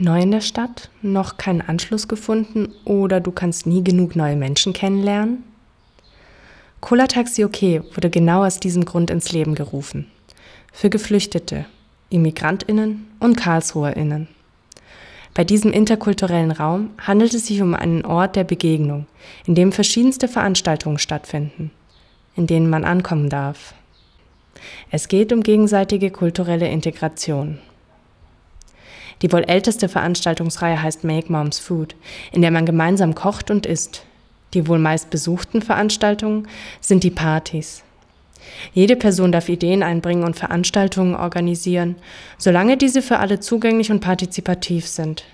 Neu in der Stadt, noch keinen Anschluss gefunden oder du kannst nie genug neue Menschen kennenlernen? Cola Taxi OK wurde genau aus diesem Grund ins Leben gerufen. Für Geflüchtete, ImmigrantInnen und KarlsruherInnen. Bei diesem interkulturellen Raum handelt es sich um einen Ort der Begegnung, in dem verschiedenste Veranstaltungen stattfinden, in denen man ankommen darf. Es geht um gegenseitige kulturelle Integration. Die wohl älteste Veranstaltungsreihe heißt Make Moms Food, in der man gemeinsam kocht und isst. Die wohl meist besuchten Veranstaltungen sind die Partys. Jede Person darf Ideen einbringen und Veranstaltungen organisieren, solange diese für alle zugänglich und partizipativ sind.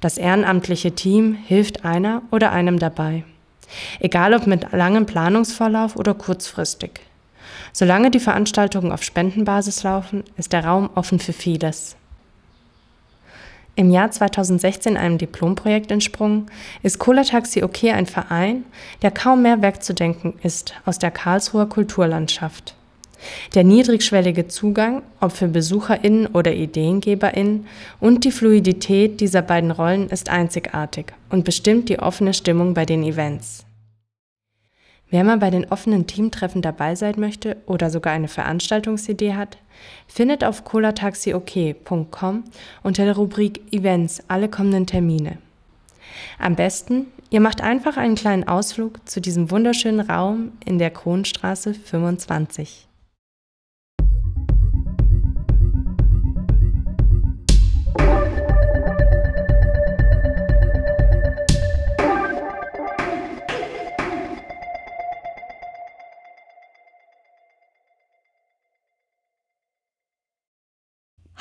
Das ehrenamtliche Team hilft einer oder einem dabei. Egal ob mit langem Planungsvorlauf oder kurzfristig. Solange die Veranstaltungen auf Spendenbasis laufen, ist der Raum offen für vieles. Im Jahr 2016 einem Diplomprojekt entsprungen, ist Cola Taxi OK ein Verein, der kaum mehr wegzudenken ist aus der Karlsruher Kulturlandschaft. Der niedrigschwellige Zugang, ob für BesucherInnen oder IdeengeberInnen, und die Fluidität dieser beiden Rollen ist einzigartig und bestimmt die offene Stimmung bei den Events. Wer mal bei den offenen Teamtreffen dabei sein möchte oder sogar eine Veranstaltungsidee hat, findet auf colataxiok.com unter der Rubrik Events alle kommenden Termine. Am besten, ihr macht einfach einen kleinen Ausflug zu diesem wunderschönen Raum in der Kronstraße 25.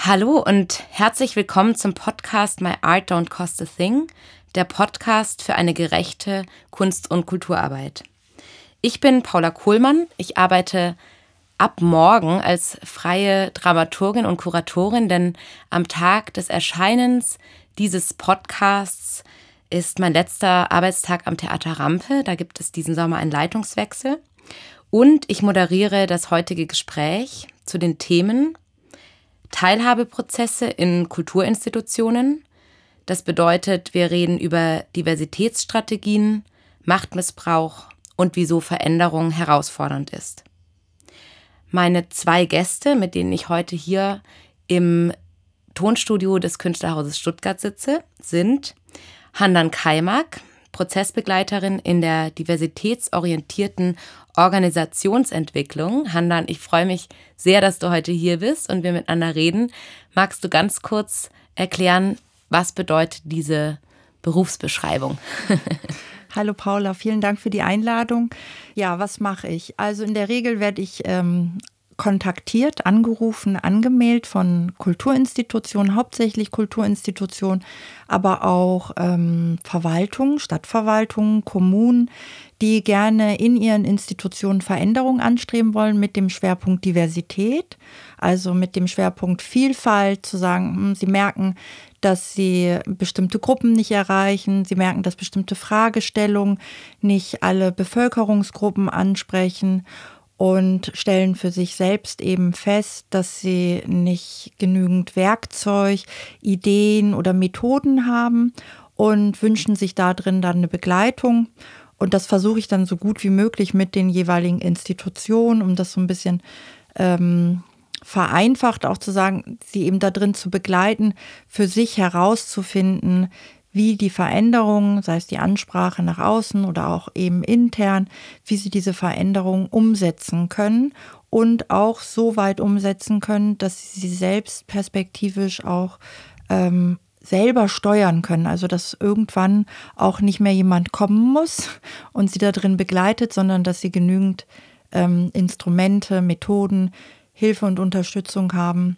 Hallo und herzlich willkommen zum Podcast My Art Don't Cost a Thing, der Podcast für eine gerechte Kunst- und Kulturarbeit. Ich bin Paula Kohlmann. Ich arbeite ab morgen als freie Dramaturgin und Kuratorin, denn am Tag des Erscheinens dieses Podcasts ist mein letzter Arbeitstag am Theater Rampe. Da gibt es diesen Sommer einen Leitungswechsel. Und ich moderiere das heutige Gespräch zu den Themen Teilhabeprozesse in Kulturinstitutionen. Das bedeutet, wir reden über Diversitätsstrategien, Machtmissbrauch und wieso Veränderung herausfordernd ist. Meine zwei Gäste, mit denen ich heute hier im Tonstudio des Künstlerhauses Stuttgart sitze, sind Handan Kaimak, Prozessbegleiterin in der diversitätsorientierten Organisationsentwicklung. Handan, ich freue mich sehr, dass du heute hier bist und wir miteinander reden. Magst du ganz kurz erklären, was bedeutet diese Berufsbeschreibung? Hallo Paula, vielen Dank für die Einladung. Ja, was mache ich? Also in der Regel werde ich ähm, kontaktiert, angerufen, angemeldet von Kulturinstitutionen, hauptsächlich Kulturinstitutionen, aber auch ähm, Verwaltungen, Stadtverwaltungen, Kommunen, die gerne in ihren Institutionen Veränderungen anstreben wollen mit dem Schwerpunkt Diversität, also mit dem Schwerpunkt Vielfalt, zu sagen, hm, sie merken, dass sie bestimmte Gruppen nicht erreichen, sie merken, dass bestimmte Fragestellungen nicht alle Bevölkerungsgruppen ansprechen und stellen für sich selbst eben fest, dass sie nicht genügend Werkzeug, Ideen oder Methoden haben und wünschen sich da drin dann eine Begleitung. Und das versuche ich dann so gut wie möglich mit den jeweiligen Institutionen, um das so ein bisschen ähm, vereinfacht auch zu sagen, sie eben da drin zu begleiten, für sich herauszufinden, wie die Veränderungen, sei es die Ansprache nach außen oder auch eben intern, wie sie diese Veränderungen umsetzen können und auch so weit umsetzen können, dass sie sie selbst perspektivisch auch ähm, selber steuern können. Also dass irgendwann auch nicht mehr jemand kommen muss und sie da drin begleitet, sondern dass sie genügend ähm, Instrumente, Methoden, Hilfe und Unterstützung haben,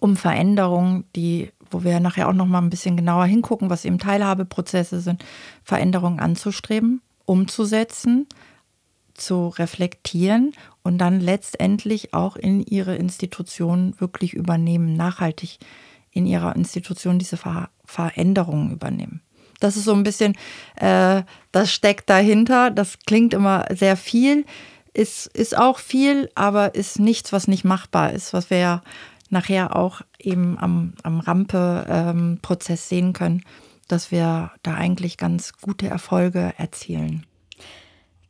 um Veränderungen, die wo wir nachher auch noch mal ein bisschen genauer hingucken, was eben Teilhabeprozesse sind, Veränderungen anzustreben, umzusetzen, zu reflektieren und dann letztendlich auch in ihre Institution wirklich übernehmen, nachhaltig in ihrer Institution diese Ver Veränderungen übernehmen. Das ist so ein bisschen, äh, das steckt dahinter. Das klingt immer sehr viel, ist, ist auch viel, aber ist nichts, was nicht machbar ist, was wir ja nachher auch eben am, am Rampe-Prozess ähm, sehen können, dass wir da eigentlich ganz gute Erfolge erzielen.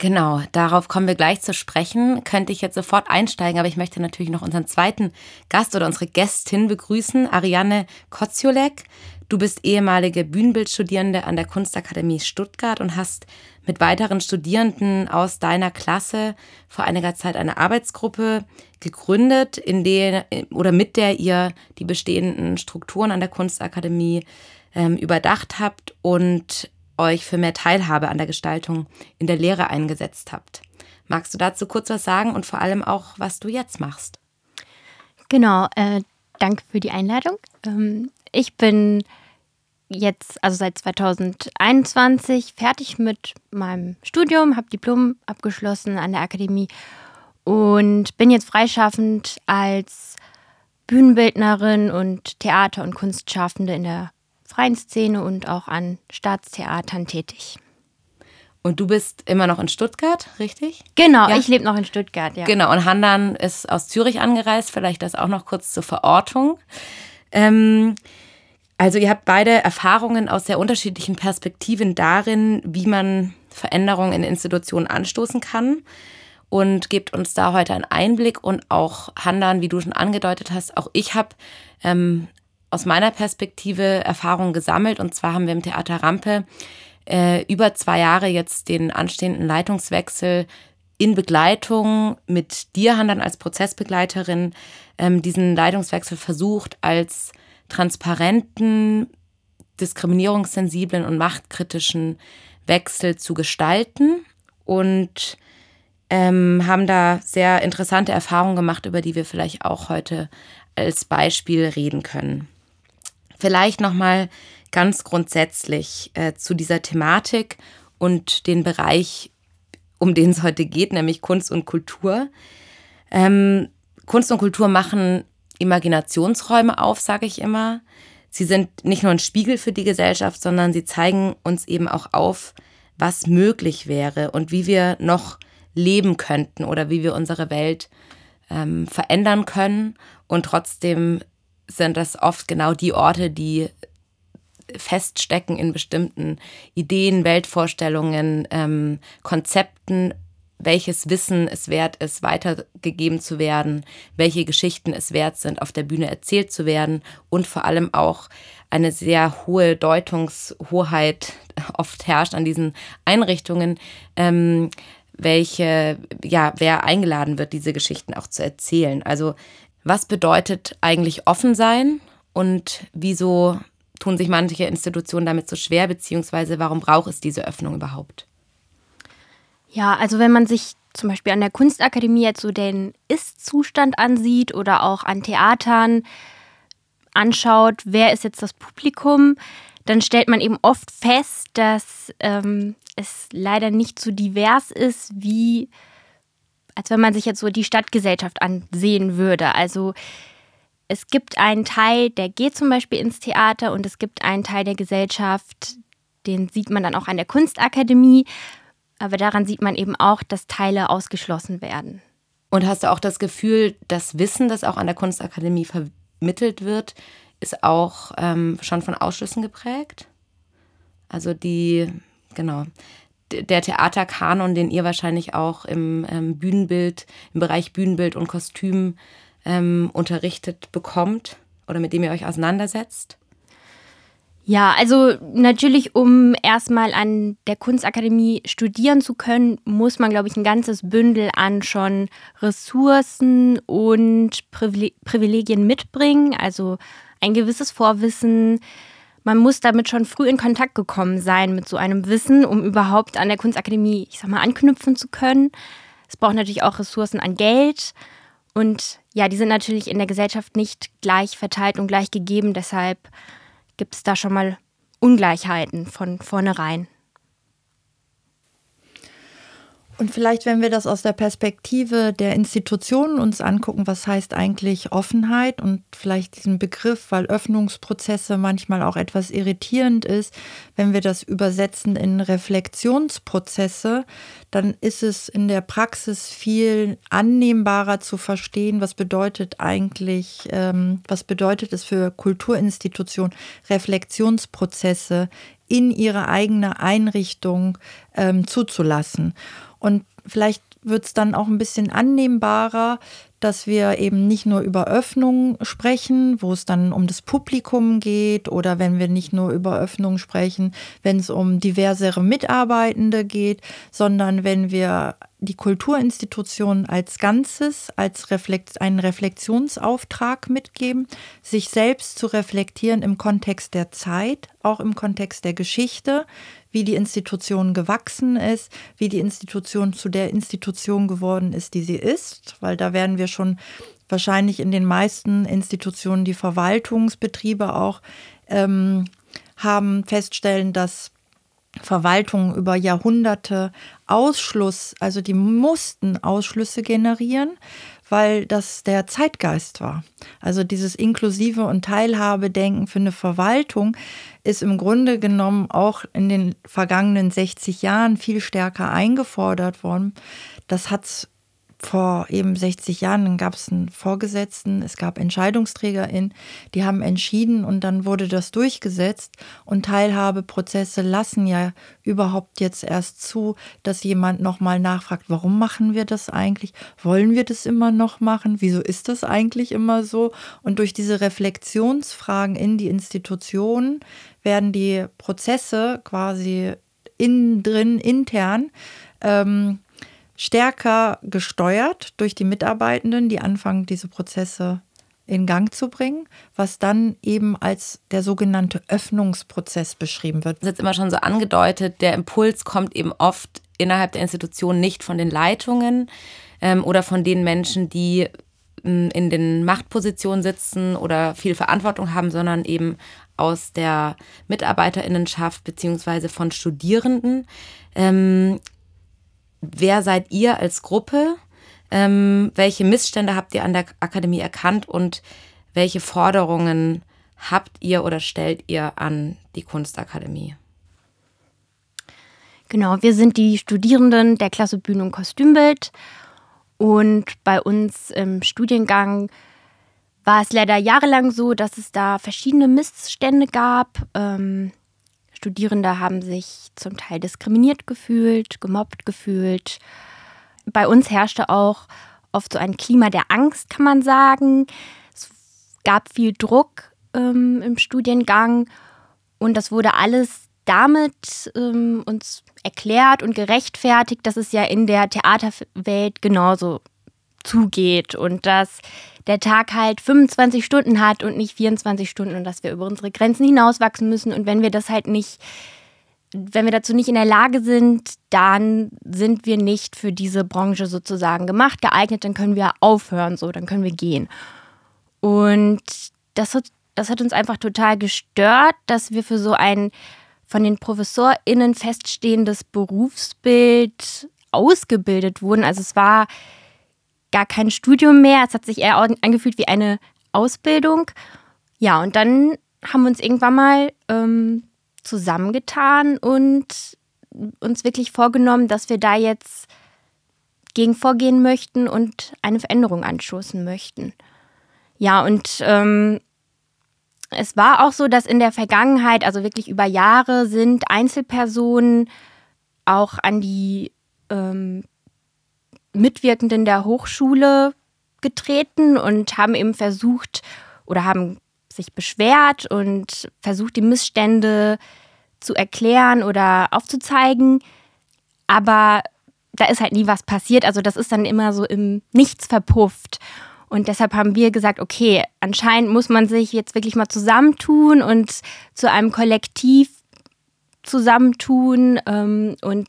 Genau, darauf kommen wir gleich zu sprechen. Könnte ich jetzt sofort einsteigen, aber ich möchte natürlich noch unseren zweiten Gast oder unsere Gästin begrüßen, Ariane Koziolek. Du bist ehemalige Bühnenbildstudierende an der Kunstakademie Stuttgart und hast mit weiteren Studierenden aus deiner Klasse vor einiger Zeit eine Arbeitsgruppe gegründet, in der oder mit der ihr die bestehenden Strukturen an der Kunstakademie ähm, überdacht habt und euch für mehr Teilhabe an der Gestaltung in der Lehre eingesetzt habt. Magst du dazu kurz was sagen und vor allem auch, was du jetzt machst? Genau, äh, danke für die Einladung. Ähm, ich bin jetzt, also seit 2021, fertig mit meinem Studium, habe Diplom abgeschlossen an der Akademie und bin jetzt freischaffend als Bühnenbildnerin und Theater- und Kunstschaffende in der freien Szene und auch an Staatstheatern tätig. Und du bist immer noch in Stuttgart, richtig? Genau, ja. ich lebe noch in Stuttgart, ja. Genau, und Handan ist aus Zürich angereist, vielleicht das auch noch kurz zur Verortung. Ähm, also ihr habt beide Erfahrungen aus sehr unterschiedlichen Perspektiven darin, wie man Veränderungen in Institutionen anstoßen kann und gebt uns da heute einen Einblick und auch Handan, wie du schon angedeutet hast, auch ich habe ähm, aus meiner Perspektive Erfahrungen gesammelt. Und zwar haben wir im Theater Rampe äh, über zwei Jahre jetzt den anstehenden Leitungswechsel in Begleitung mit dir, Handan, als Prozessbegleiterin, ähm, diesen Leitungswechsel versucht, als transparenten, diskriminierungssensiblen und machtkritischen Wechsel zu gestalten und ähm, haben da sehr interessante Erfahrungen gemacht, über die wir vielleicht auch heute als Beispiel reden können. Vielleicht nochmal ganz grundsätzlich äh, zu dieser Thematik und den Bereich, um den es heute geht, nämlich Kunst und Kultur. Ähm, Kunst und Kultur machen Imaginationsräume auf, sage ich immer. Sie sind nicht nur ein Spiegel für die Gesellschaft, sondern sie zeigen uns eben auch auf, was möglich wäre und wie wir noch leben könnten oder wie wir unsere Welt ähm, verändern können. Und trotzdem sind das oft genau die Orte, die feststecken in bestimmten Ideen, Weltvorstellungen, ähm, Konzepten, welches Wissen es wert ist, weitergegeben zu werden, welche Geschichten es wert sind, auf der Bühne erzählt zu werden und vor allem auch eine sehr hohe Deutungshoheit oft herrscht an diesen Einrichtungen, ähm, welche, ja, wer eingeladen wird, diese Geschichten auch zu erzählen. Also was bedeutet eigentlich offen sein und wieso tun sich manche Institutionen damit so schwer, beziehungsweise warum braucht es diese Öffnung überhaupt? Ja, also wenn man sich zum Beispiel an der Kunstakademie jetzt so den Ist-Zustand ansieht oder auch an Theatern anschaut, wer ist jetzt das Publikum, dann stellt man eben oft fest, dass ähm, es leider nicht so divers ist, wie als wenn man sich jetzt so die Stadtgesellschaft ansehen würde. Also es gibt einen Teil, der geht zum Beispiel ins Theater und es gibt einen Teil der Gesellschaft, den sieht man dann auch an der Kunstakademie. Aber daran sieht man eben auch, dass Teile ausgeschlossen werden. Und hast du auch das Gefühl, das Wissen, das auch an der Kunstakademie vermittelt wird, ist auch ähm, schon von Ausschlüssen geprägt? Also die, genau, der Theaterkanon, den ihr wahrscheinlich auch im ähm, Bühnenbild, im Bereich Bühnenbild und Kostüm ähm, unterrichtet bekommt oder mit dem ihr euch auseinandersetzt? Ja, also natürlich, um erstmal an der Kunstakademie studieren zu können, muss man, glaube ich, ein ganzes Bündel an schon Ressourcen und Privilegien mitbringen. Also ein gewisses Vorwissen, man muss damit schon früh in Kontakt gekommen sein mit so einem Wissen, um überhaupt an der Kunstakademie, ich sag mal, anknüpfen zu können. Es braucht natürlich auch Ressourcen an Geld. Und ja, die sind natürlich in der Gesellschaft nicht gleich verteilt und gleich gegeben. Deshalb gibt es da schon mal Ungleichheiten von vornherein. Und vielleicht, wenn wir das aus der Perspektive der Institutionen uns angucken, was heißt eigentlich Offenheit? Und vielleicht diesen Begriff, weil Öffnungsprozesse manchmal auch etwas irritierend ist, wenn wir das übersetzen in Reflexionsprozesse, dann ist es in der Praxis viel annehmbarer zu verstehen, was bedeutet eigentlich, ähm, was bedeutet es für Kulturinstitutionen, Reflexionsprozesse in ihre eigene Einrichtung ähm, zuzulassen. Und vielleicht wird es dann auch ein bisschen annehmbarer, dass wir eben nicht nur über Öffnungen sprechen, wo es dann um das Publikum geht, oder wenn wir nicht nur über Öffnungen sprechen, wenn es um diversere Mitarbeitende geht, sondern wenn wir die Kulturinstitutionen als Ganzes, als Reflekt, einen Reflexionsauftrag mitgeben, sich selbst zu reflektieren im Kontext der Zeit, auch im Kontext der Geschichte, wie die Institution gewachsen ist, wie die Institution zu der Institution geworden ist, die sie ist, weil da werden wir schon wahrscheinlich in den meisten Institutionen die Verwaltungsbetriebe auch ähm, haben feststellen, dass Verwaltungen über Jahrhunderte Ausschluss, also die mussten Ausschlüsse generieren, weil das der Zeitgeist war. Also dieses inklusive und Teilhabedenken für eine Verwaltung ist im Grunde genommen auch in den vergangenen 60 Jahren viel stärker eingefordert worden. Das hat es vor eben 60 Jahren, gab es einen Vorgesetzten, es gab EntscheidungsträgerInnen, die haben entschieden und dann wurde das durchgesetzt. Und Teilhabeprozesse lassen ja überhaupt jetzt erst zu, dass jemand nochmal nachfragt, warum machen wir das eigentlich? Wollen wir das immer noch machen? Wieso ist das eigentlich immer so? Und durch diese Reflexionsfragen in die Institutionen werden die Prozesse quasi innen drin, intern, ähm, stärker gesteuert durch die Mitarbeitenden, die anfangen, diese Prozesse in Gang zu bringen, was dann eben als der sogenannte Öffnungsprozess beschrieben wird. Das ist jetzt immer schon so angedeutet, der Impuls kommt eben oft innerhalb der Institution nicht von den Leitungen ähm, oder von den Menschen, die ähm, in den Machtpositionen sitzen oder viel Verantwortung haben, sondern eben aus der Mitarbeiterinnenschaft beziehungsweise von Studierenden. Ähm, wer seid ihr als Gruppe? Ähm, welche Missstände habt ihr an der Akademie erkannt und welche Forderungen habt ihr oder stellt ihr an die Kunstakademie? Genau, wir sind die Studierenden der Klasse Bühne und Kostümbild und bei uns im Studiengang war es leider jahrelang so, dass es da verschiedene Missstände gab. Ähm, Studierende haben sich zum Teil diskriminiert gefühlt, gemobbt gefühlt. Bei uns herrschte auch oft so ein Klima der Angst, kann man sagen. Es gab viel Druck ähm, im Studiengang und das wurde alles damit ähm, uns erklärt und gerechtfertigt, dass es ja in der Theaterwelt genauso zugeht und dass der Tag halt 25 Stunden hat und nicht 24 Stunden und dass wir über unsere Grenzen hinauswachsen müssen. Und wenn wir das halt nicht, wenn wir dazu nicht in der Lage sind, dann sind wir nicht für diese Branche sozusagen gemacht, geeignet, dann können wir aufhören, so, dann können wir gehen. Und das hat, das hat uns einfach total gestört, dass wir für so ein von den ProfessorInnen feststehendes Berufsbild ausgebildet wurden. Also es war gar kein Studium mehr. Es hat sich eher angefühlt wie eine Ausbildung. Ja, und dann haben wir uns irgendwann mal ähm, zusammengetan und uns wirklich vorgenommen, dass wir da jetzt gegen vorgehen möchten und eine Veränderung anstoßen möchten. Ja, und ähm, es war auch so, dass in der Vergangenheit, also wirklich über Jahre, sind Einzelpersonen auch an die ähm, Mitwirkenden der Hochschule getreten und haben eben versucht oder haben sich beschwert und versucht, die Missstände zu erklären oder aufzuzeigen. Aber da ist halt nie was passiert. Also das ist dann immer so im Nichts verpufft. Und deshalb haben wir gesagt, okay, anscheinend muss man sich jetzt wirklich mal zusammentun und zu einem Kollektiv zusammentun ähm, und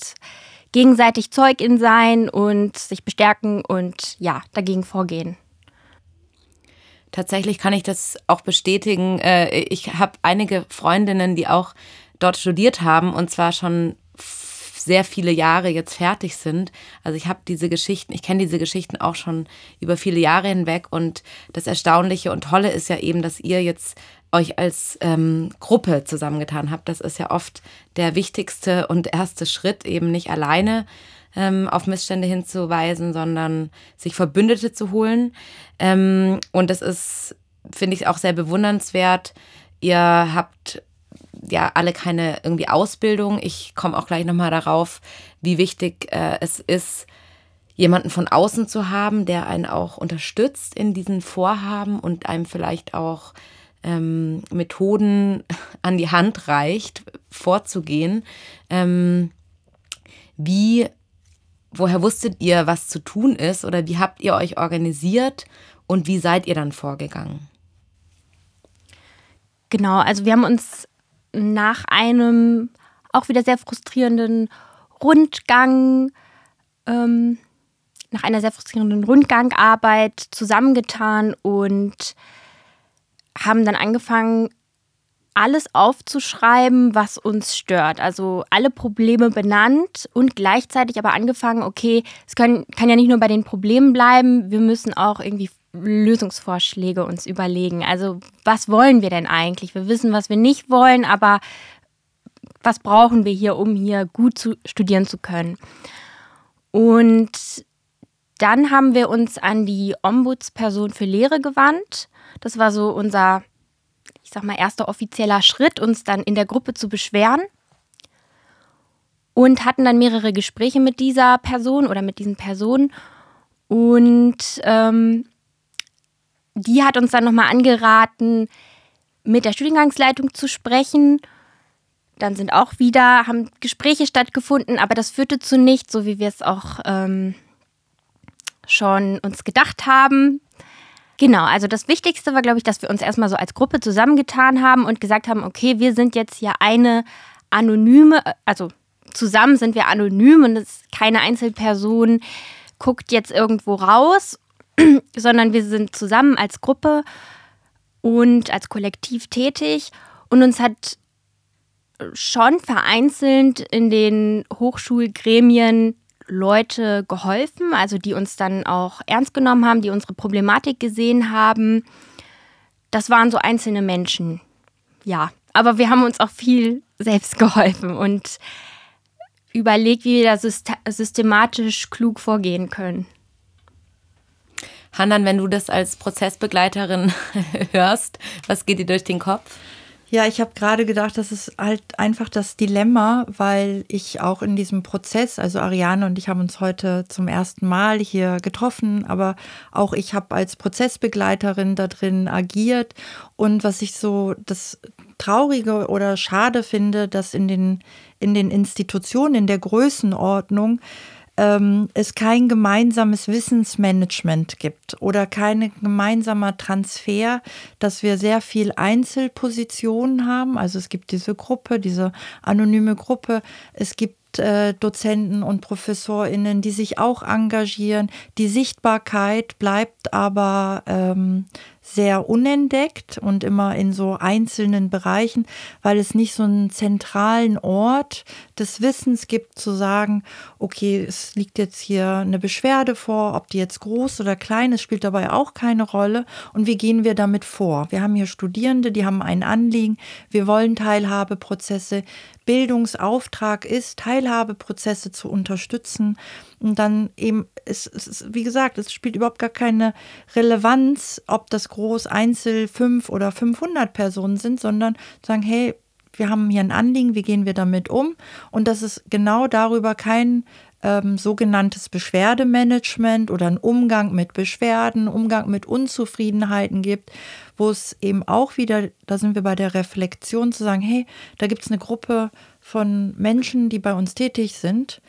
gegenseitig Zeugin sein und sich bestärken und ja, dagegen vorgehen. Tatsächlich kann ich das auch bestätigen. Äh, ich habe einige Freundinnen, die auch dort studiert haben und zwar schon sehr viele Jahre jetzt fertig sind. Also ich habe diese Geschichten, ich kenne diese Geschichten auch schon über viele Jahre hinweg und das Erstaunliche und Tolle ist ja eben, dass ihr jetzt euch als ähm, Gruppe zusammengetan habt. Das ist ja oft der wichtigste und erste Schritt, eben nicht alleine ähm, auf Missstände hinzuweisen, sondern sich Verbündete zu holen. Ähm, und das ist, finde ich, auch sehr bewundernswert. Ihr habt ja alle keine irgendwie Ausbildung. Ich komme auch gleich nochmal darauf, wie wichtig äh, es ist, jemanden von außen zu haben, der einen auch unterstützt in diesen Vorhaben und einem vielleicht auch ähm, Methoden an die Hand reicht, vorzugehen. Ähm, wie, woher wusstet ihr, was zu tun ist oder wie habt ihr euch organisiert und wie seid ihr dann vorgegangen? Genau, also wir haben uns nach einem auch wieder sehr frustrierenden Rundgang, ähm, nach einer sehr frustrierenden Rundgangarbeit zusammengetan und haben dann angefangen, alles aufzuschreiben, was uns stört. Also alle Probleme benannt und gleichzeitig aber angefangen, okay, es können, kann ja nicht nur bei den Problemen bleiben, wir müssen auch irgendwie Lösungsvorschläge uns überlegen. Also was wollen wir denn eigentlich? Wir wissen, was wir nicht wollen, aber was brauchen wir hier, um hier gut zu studieren zu können? Und dann haben wir uns an die Ombudsperson für Lehre gewandt. Das war so unser, ich sag mal, erster offizieller Schritt, uns dann in der Gruppe zu beschweren. Und hatten dann mehrere Gespräche mit dieser Person oder mit diesen Personen. Und ähm, die hat uns dann nochmal angeraten, mit der Studiengangsleitung zu sprechen. Dann sind auch wieder, haben Gespräche stattgefunden, aber das führte zu nichts, so wie wir es auch ähm, schon uns gedacht haben. Genau, also das Wichtigste war, glaube ich, dass wir uns erstmal so als Gruppe zusammengetan haben und gesagt haben, okay, wir sind jetzt hier eine anonyme, also zusammen sind wir anonym und es keine Einzelperson guckt jetzt irgendwo raus sondern wir sind zusammen als Gruppe und als Kollektiv tätig und uns hat schon vereinzelt in den Hochschulgremien Leute geholfen, also die uns dann auch ernst genommen haben, die unsere Problematik gesehen haben. Das waren so einzelne Menschen, ja. Aber wir haben uns auch viel selbst geholfen und überlegt, wie wir da systematisch klug vorgehen können. Handan, wenn du das als Prozessbegleiterin hörst, was geht dir durch den Kopf? Ja, ich habe gerade gedacht, das ist halt einfach das Dilemma, weil ich auch in diesem Prozess, also Ariane und ich haben uns heute zum ersten Mal hier getroffen, aber auch ich habe als Prozessbegleiterin da drin agiert. Und was ich so das Traurige oder Schade finde, dass in den, in den Institutionen, in der Größenordnung, ähm, es kein gemeinsames Wissensmanagement gibt oder kein gemeinsamer Transfer, dass wir sehr viel Einzelpositionen haben. Also es gibt diese Gruppe, diese anonyme Gruppe. Es gibt äh, Dozenten und ProfessorInnen, die sich auch engagieren. Die Sichtbarkeit bleibt aber ähm, sehr unentdeckt und immer in so einzelnen Bereichen, weil es nicht so einen zentralen Ort des Wissens gibt, zu sagen, okay, es liegt jetzt hier eine Beschwerde vor, ob die jetzt groß oder klein ist, spielt dabei auch keine Rolle. Und wie gehen wir damit vor? Wir haben hier Studierende, die haben ein Anliegen, wir wollen Teilhabeprozesse. Bildungsauftrag ist, Teilhabeprozesse zu unterstützen. Und dann eben, es, es, wie gesagt, es spielt überhaupt gar keine Relevanz, ob das groß Einzel fünf oder 500 Personen sind, sondern sagen, hey, wir haben hier ein Anliegen, wie gehen wir damit um? Und dass es genau darüber kein ähm, sogenanntes Beschwerdemanagement oder ein Umgang mit Beschwerden, Umgang mit Unzufriedenheiten gibt, wo es eben auch wieder, da sind wir bei der Reflexion zu sagen, hey, da gibt es eine Gruppe von Menschen, die bei uns tätig sind,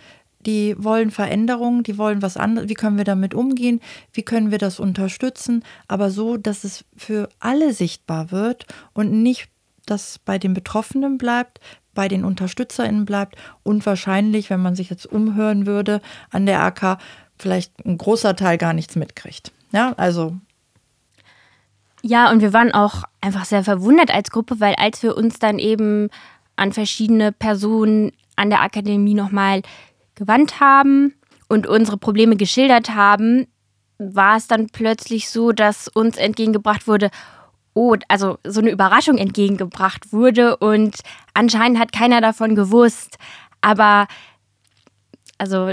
die wollen Veränderungen, die wollen was anderes, wie können wir damit umgehen, wie können wir das unterstützen, aber so, dass es für alle sichtbar wird und nicht, dass bei den Betroffenen bleibt, bei den UnterstützerInnen bleibt und wahrscheinlich, wenn man sich jetzt umhören würde, an der AK vielleicht ein großer Teil gar nichts mitkriegt. Ja, also ja, und wir waren auch einfach sehr verwundert als Gruppe, weil als wir uns dann eben an verschiedene Personen an der Akademie nochmal gewandt haben und unsere Probleme geschildert haben, war es dann plötzlich so, dass uns entgegengebracht wurde, oh, also so eine Überraschung entgegengebracht wurde und anscheinend hat keiner davon gewusst. Aber also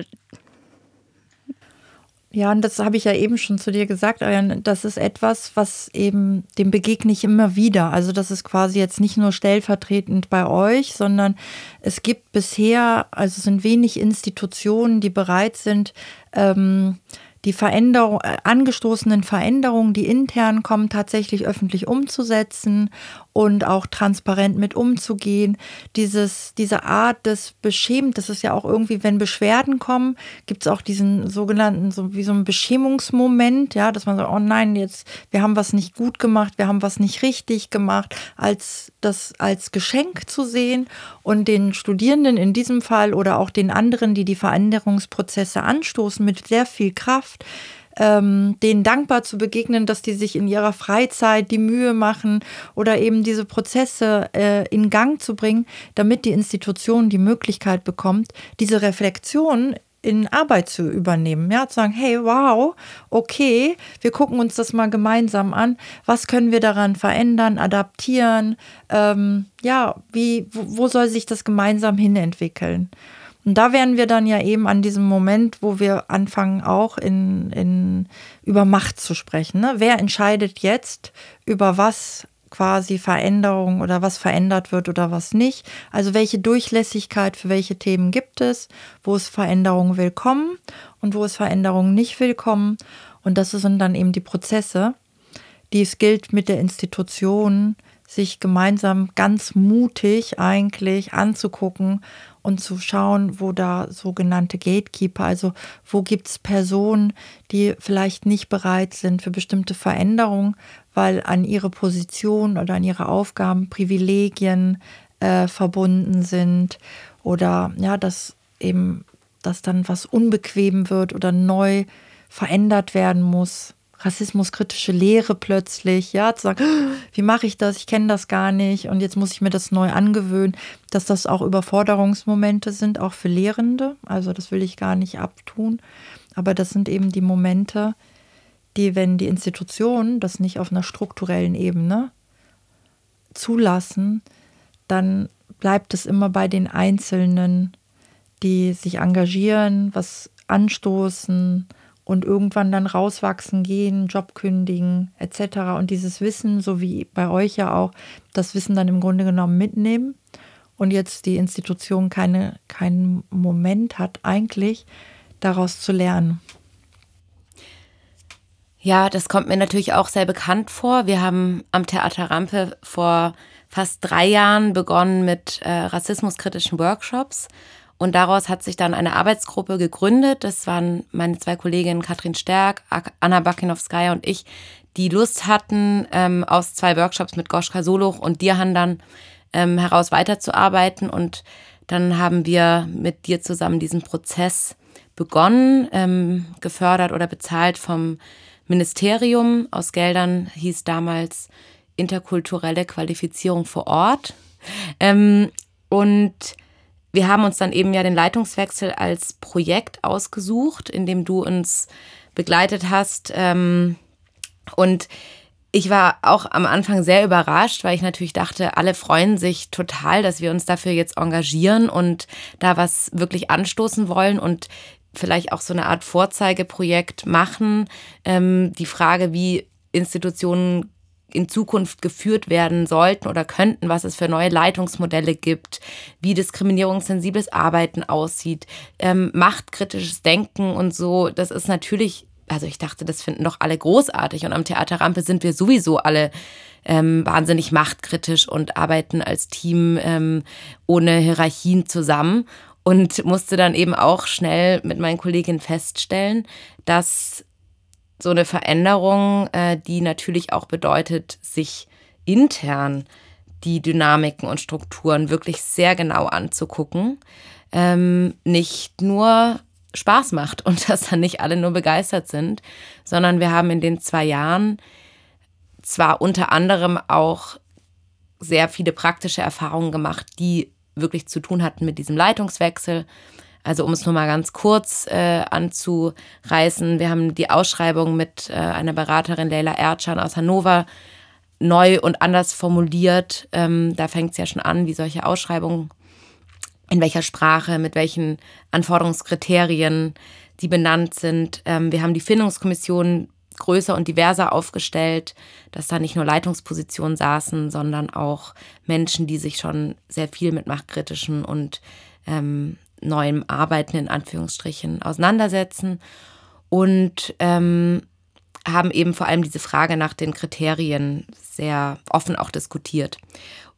ja, und das habe ich ja eben schon zu dir gesagt, das ist etwas, was eben, dem begegne ich immer wieder. Also das ist quasi jetzt nicht nur stellvertretend bei euch, sondern es gibt bisher, also sind wenig Institutionen, die bereit sind, ähm, die Veränderung, äh, angestoßenen Veränderungen, die intern kommen, tatsächlich öffentlich umzusetzen und auch transparent mit umzugehen. Dieses, diese Art des Beschämt, das ist ja auch irgendwie, wenn Beschwerden kommen, gibt es auch diesen sogenannten, so wie so ein Beschämungsmoment, ja, dass man sagt, oh nein, jetzt, wir haben was nicht gut gemacht, wir haben was nicht richtig gemacht, als das als Geschenk zu sehen und den Studierenden in diesem Fall oder auch den anderen, die die Veränderungsprozesse anstoßen, mit sehr viel Kraft ähm, denen dankbar zu begegnen, dass die sich in ihrer Freizeit die Mühe machen oder eben diese Prozesse äh, in Gang zu bringen, damit die Institution die Möglichkeit bekommt, diese Reflexion in Arbeit zu übernehmen. Ja, zu sagen, hey, wow, okay, wir gucken uns das mal gemeinsam an. Was können wir daran verändern, adaptieren? Ähm, ja, wie, wo, soll sich das gemeinsam hinentwickeln? Und da wären wir dann ja eben an diesem Moment, wo wir anfangen, auch in, in, über Macht zu sprechen. Ne? Wer entscheidet jetzt, über was quasi Veränderung oder was verändert wird oder was nicht? Also welche Durchlässigkeit für welche Themen gibt es? Wo ist Veränderung willkommen und wo ist Veränderung nicht willkommen? Und das sind dann eben die Prozesse, die es gilt mit der Institution, sich gemeinsam ganz mutig eigentlich anzugucken und zu schauen, wo da sogenannte Gatekeeper, also wo gibt es Personen, die vielleicht nicht bereit sind für bestimmte Veränderungen, weil an ihre Position oder an ihre Aufgaben Privilegien äh, verbunden sind oder ja, dass eben, dass dann was unbequem wird oder neu verändert werden muss rassismuskritische Lehre plötzlich, ja, zu sagen, wie mache ich das? Ich kenne das gar nicht und jetzt muss ich mir das neu angewöhnen, dass das auch Überforderungsmomente sind, auch für Lehrende. Also das will ich gar nicht abtun. Aber das sind eben die Momente, die, wenn die Institutionen das nicht auf einer strukturellen Ebene zulassen, dann bleibt es immer bei den Einzelnen, die sich engagieren, was anstoßen, und irgendwann dann rauswachsen, gehen, Job kündigen etc. Und dieses Wissen, so wie bei euch ja auch, das Wissen dann im Grunde genommen mitnehmen und jetzt die Institution keine, keinen Moment hat, eigentlich daraus zu lernen. Ja, das kommt mir natürlich auch sehr bekannt vor. Wir haben am Theater Rampe vor fast drei Jahren begonnen mit äh, rassismuskritischen Workshops und daraus hat sich dann eine Arbeitsgruppe gegründet. Das waren meine zwei Kolleginnen Katrin Stärk, Anna Bakinowskaja und ich, die Lust hatten, ähm, aus zwei Workshops mit Goschka Soluch und Dirhan dann ähm, heraus weiterzuarbeiten. Und dann haben wir mit dir zusammen diesen Prozess begonnen, ähm, gefördert oder bezahlt vom Ministerium. Aus Geldern hieß damals interkulturelle Qualifizierung vor Ort. Ähm, und wir haben uns dann eben ja den Leitungswechsel als Projekt ausgesucht, in dem du uns begleitet hast. Ähm, und ich war auch am Anfang sehr überrascht, weil ich natürlich dachte, alle freuen sich total, dass wir uns dafür jetzt engagieren und da was wirklich anstoßen wollen und vielleicht auch so eine Art Vorzeigeprojekt machen. Ähm, die Frage, wie Institutionen in Zukunft geführt werden sollten oder könnten, was es für neue Leitungsmodelle gibt, wie diskriminierungssensibles Arbeiten aussieht, ähm, machtkritisches Denken und so. Das ist natürlich, also ich dachte, das finden doch alle großartig und am Theater Rampe sind wir sowieso alle ähm, wahnsinnig machtkritisch und arbeiten als Team ähm, ohne Hierarchien zusammen und musste dann eben auch schnell mit meinen Kolleginnen feststellen, dass so eine Veränderung, äh, die natürlich auch bedeutet, sich intern die Dynamiken und Strukturen wirklich sehr genau anzugucken, ähm, nicht nur Spaß macht und dass dann nicht alle nur begeistert sind, sondern wir haben in den zwei Jahren zwar unter anderem auch sehr viele praktische Erfahrungen gemacht, die wirklich zu tun hatten mit diesem Leitungswechsel. Also um es nur mal ganz kurz äh, anzureißen, wir haben die Ausschreibung mit äh, einer Beraterin, Leila Erdschan aus Hannover, neu und anders formuliert. Ähm, da fängt es ja schon an, wie solche Ausschreibungen, in welcher Sprache, mit welchen Anforderungskriterien die benannt sind. Ähm, wir haben die Findungskommission größer und diverser aufgestellt, dass da nicht nur Leitungspositionen saßen, sondern auch Menschen, die sich schon sehr viel mit machtkritischen und ähm, neuem Arbeiten in Anführungsstrichen auseinandersetzen und ähm, haben eben vor allem diese Frage nach den Kriterien sehr offen auch diskutiert.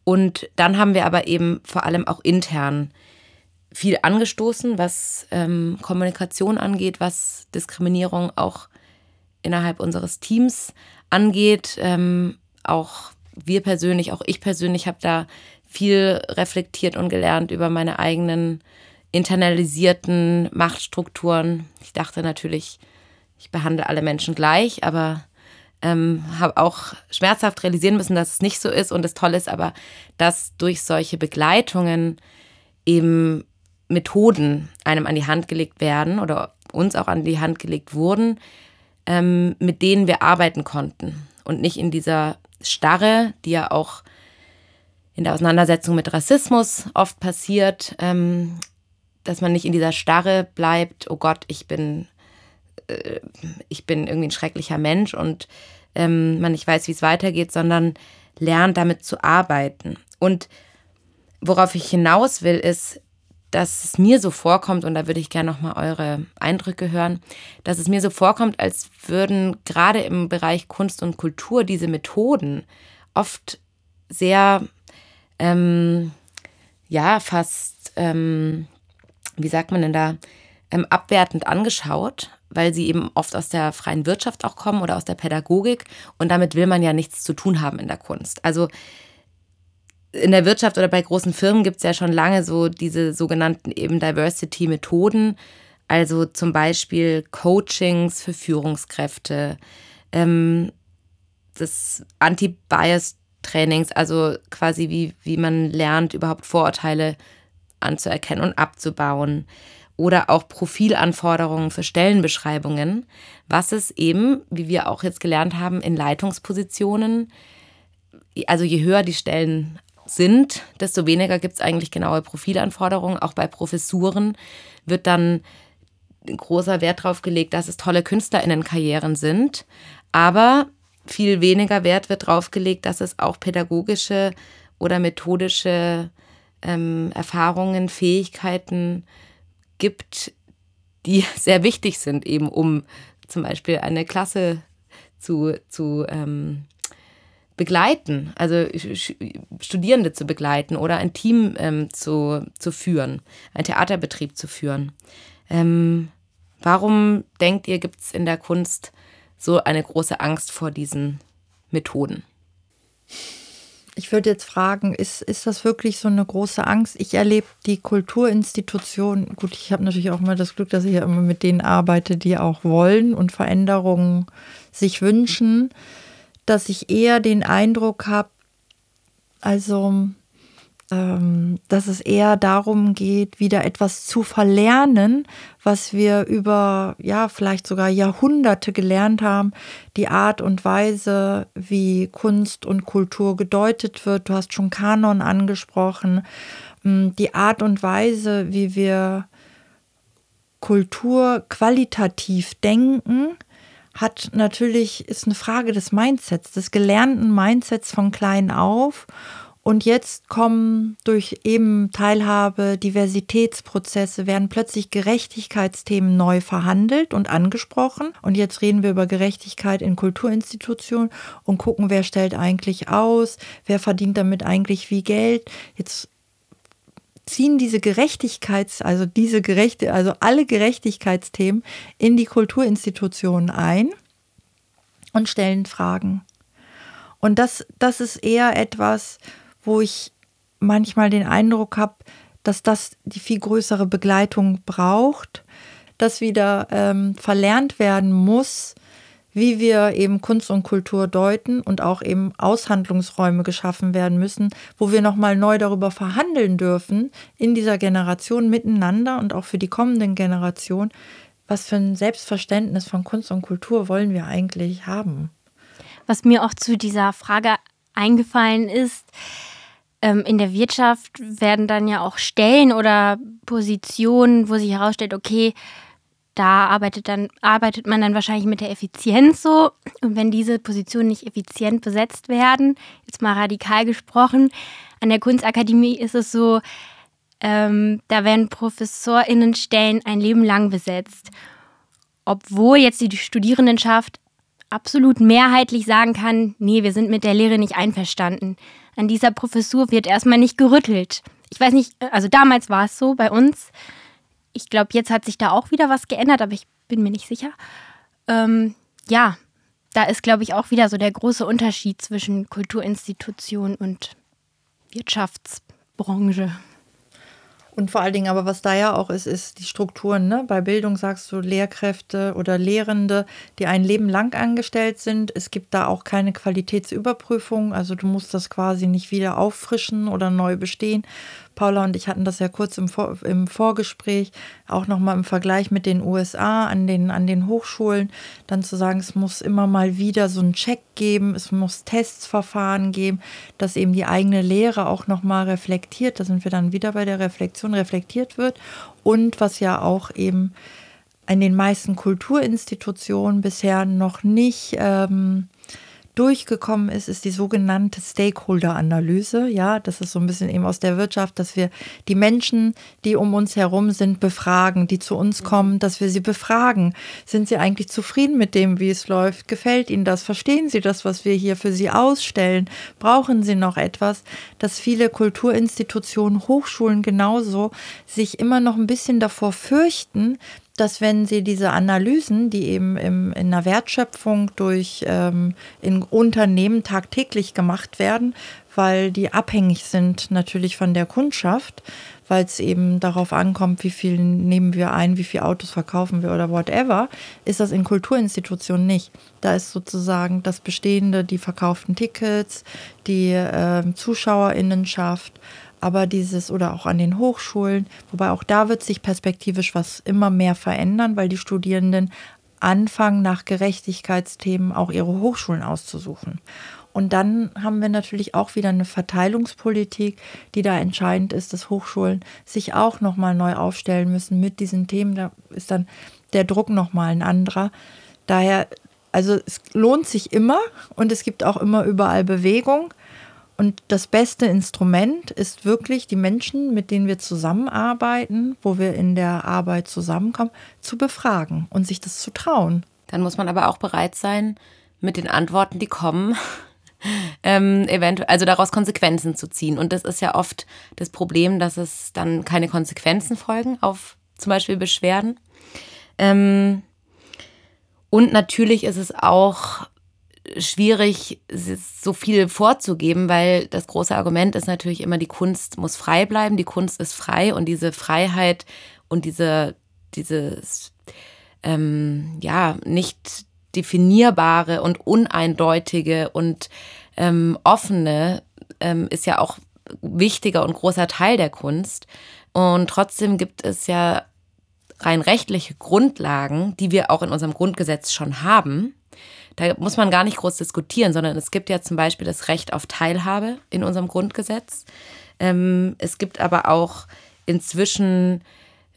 Und dann haben wir aber eben vor allem auch intern viel angestoßen, was ähm, Kommunikation angeht, was Diskriminierung auch innerhalb unseres Teams angeht. Ähm, auch wir persönlich, auch ich persönlich habe da viel reflektiert und gelernt über meine eigenen internalisierten Machtstrukturen. Ich dachte natürlich, ich behandle alle Menschen gleich, aber ähm, habe auch schmerzhaft realisieren müssen, dass es nicht so ist. Und das Tolle ist aber, dass durch solche Begleitungen eben Methoden einem an die Hand gelegt werden oder uns auch an die Hand gelegt wurden, ähm, mit denen wir arbeiten konnten und nicht in dieser Starre, die ja auch in der Auseinandersetzung mit Rassismus oft passiert, ähm, dass man nicht in dieser Starre bleibt, oh Gott, ich bin, äh, ich bin irgendwie ein schrecklicher Mensch und ähm, man nicht weiß, wie es weitergeht, sondern lernt damit zu arbeiten. Und worauf ich hinaus will, ist, dass es mir so vorkommt, und da würde ich gerne nochmal eure Eindrücke hören, dass es mir so vorkommt, als würden gerade im Bereich Kunst und Kultur diese Methoden oft sehr, ähm, ja, fast, ähm, wie sagt man denn da, ähm, abwertend angeschaut, weil sie eben oft aus der freien Wirtschaft auch kommen oder aus der Pädagogik. Und damit will man ja nichts zu tun haben in der Kunst. Also in der Wirtschaft oder bei großen Firmen gibt es ja schon lange so diese sogenannten eben Diversity-Methoden, also zum Beispiel Coachings für Führungskräfte, ähm, das Anti-Bias-Trainings, also quasi wie, wie man lernt, überhaupt Vorurteile anzuerkennen und abzubauen. Oder auch Profilanforderungen für Stellenbeschreibungen, was es eben, wie wir auch jetzt gelernt haben, in Leitungspositionen, also je höher die Stellen sind, desto weniger gibt es eigentlich genaue Profilanforderungen. Auch bei Professuren wird dann großer Wert darauf gelegt, dass es tolle KünstlerInnenkarrieren sind. Aber viel weniger Wert wird darauf gelegt, dass es auch pädagogische oder methodische ähm, Erfahrungen, Fähigkeiten gibt, die sehr wichtig sind, eben um zum Beispiel eine Klasse zu, zu ähm, begleiten, also Studierende zu begleiten oder ein Team ähm, zu, zu führen, einen Theaterbetrieb zu führen. Ähm, warum denkt ihr, gibt es in der Kunst so eine große Angst vor diesen Methoden? Ich würde jetzt fragen, ist, ist das wirklich so eine große Angst? Ich erlebe die Kulturinstitution, gut, ich habe natürlich auch immer das Glück, dass ich ja immer mit denen arbeite, die auch wollen und Veränderungen sich wünschen dass ich eher den Eindruck habe, also dass es eher darum geht, wieder etwas zu verlernen, was wir über, ja, vielleicht sogar Jahrhunderte gelernt haben, die Art und Weise, wie Kunst und Kultur gedeutet wird. Du hast schon Kanon angesprochen. Hm, die Art und Weise, wie wir Kultur qualitativ denken, hat natürlich, ist eine Frage des Mindsets, des gelernten Mindsets von klein auf. Und jetzt kommen durch eben Teilhabe, Diversitätsprozesse, werden plötzlich Gerechtigkeitsthemen neu verhandelt und angesprochen. Und jetzt reden wir über Gerechtigkeit in Kulturinstitutionen und gucken, wer stellt eigentlich aus, wer verdient damit eigentlich wie Geld. Jetzt ziehen diese Gerechtigkeits, also diese Gerechte, also alle Gerechtigkeitsthemen in die Kulturinstitutionen ein und stellen Fragen. Und das, das ist eher etwas, wo ich manchmal den Eindruck habe, dass das die viel größere Begleitung braucht, dass wieder ähm, verlernt werden muss, wie wir eben Kunst und Kultur deuten und auch eben Aushandlungsräume geschaffen werden müssen, wo wir nochmal neu darüber verhandeln dürfen in dieser Generation miteinander und auch für die kommenden Generationen, was für ein Selbstverständnis von Kunst und Kultur wollen wir eigentlich haben. Was mir auch zu dieser Frage eingefallen ist, ähm, in der Wirtschaft werden dann ja auch Stellen oder Positionen, wo sich herausstellt, okay, da arbeitet, dann, arbeitet man dann wahrscheinlich mit der Effizienz so. Und wenn diese Positionen nicht effizient besetzt werden, jetzt mal radikal gesprochen, an der Kunstakademie ist es so, ähm, da werden ProfessorInnenstellen ein Leben lang besetzt. Obwohl jetzt die Studierendenschaft absolut mehrheitlich sagen kann, nee, wir sind mit der Lehre nicht einverstanden. An dieser Professur wird erstmal nicht gerüttelt. Ich weiß nicht, also damals war es so bei uns ich glaube, jetzt hat sich da auch wieder was geändert, aber ich bin mir nicht sicher. Ähm, ja, da ist, glaube ich, auch wieder so der große Unterschied zwischen Kulturinstitution und Wirtschaftsbranche. Und vor allen Dingen aber, was da ja auch ist, ist die Strukturen. Ne? Bei Bildung sagst du Lehrkräfte oder Lehrende, die ein Leben lang angestellt sind. Es gibt da auch keine Qualitätsüberprüfung. Also du musst das quasi nicht wieder auffrischen oder neu bestehen, Paula und ich hatten das ja kurz im, Vor im Vorgespräch, auch nochmal im Vergleich mit den USA an den, an den Hochschulen, dann zu sagen, es muss immer mal wieder so einen Check geben, es muss Testsverfahren geben, dass eben die eigene Lehre auch nochmal reflektiert, da sind wir dann wieder bei der Reflexion, reflektiert wird und was ja auch eben in den meisten Kulturinstitutionen bisher noch nicht ähm, durchgekommen ist, ist die sogenannte Stakeholder-Analyse. Ja, das ist so ein bisschen eben aus der Wirtschaft, dass wir die Menschen, die um uns herum sind, befragen, die zu uns kommen, dass wir sie befragen. Sind sie eigentlich zufrieden mit dem, wie es läuft? Gefällt ihnen das? Verstehen sie das, was wir hier für sie ausstellen? Brauchen sie noch etwas? Dass viele Kulturinstitutionen, Hochschulen genauso sich immer noch ein bisschen davor fürchten, dass wenn sie diese Analysen, die eben im, in der Wertschöpfung durch ähm, in Unternehmen tagtäglich gemacht werden, weil die abhängig sind natürlich von der Kundschaft, weil es eben darauf ankommt, wie viel nehmen wir ein, wie viele Autos verkaufen wir oder whatever, ist das in Kulturinstitutionen nicht. Da ist sozusagen das Bestehende, die verkauften Tickets, die äh, Zuschauerinnenschaft, aber dieses oder auch an den Hochschulen, wobei auch da wird sich perspektivisch was immer mehr verändern, weil die Studierenden anfangen, nach Gerechtigkeitsthemen auch ihre Hochschulen auszusuchen. Und dann haben wir natürlich auch wieder eine Verteilungspolitik, die da entscheidend ist, dass Hochschulen sich auch nochmal neu aufstellen müssen mit diesen Themen. Da ist dann der Druck nochmal ein anderer. Daher, also es lohnt sich immer und es gibt auch immer überall Bewegung. Und das beste Instrument ist wirklich, die Menschen, mit denen wir zusammenarbeiten, wo wir in der Arbeit zusammenkommen, zu befragen und sich das zu trauen. Dann muss man aber auch bereit sein, mit den Antworten, die kommen, ähm, eventuell, also daraus Konsequenzen zu ziehen. Und das ist ja oft das Problem, dass es dann keine Konsequenzen folgen auf zum Beispiel Beschwerden. Ähm, und natürlich ist es auch schwierig, so viel vorzugeben, weil das große Argument ist natürlich immer, die Kunst muss frei bleiben, die Kunst ist frei und diese Freiheit und diese, dieses, ähm, ja, nicht definierbare und uneindeutige und ähm, offene ähm, ist ja auch wichtiger und großer Teil der Kunst. Und trotzdem gibt es ja rein rechtliche Grundlagen, die wir auch in unserem Grundgesetz schon haben, da muss man gar nicht groß diskutieren, sondern es gibt ja zum Beispiel das Recht auf Teilhabe in unserem Grundgesetz. Ähm, es gibt aber auch inzwischen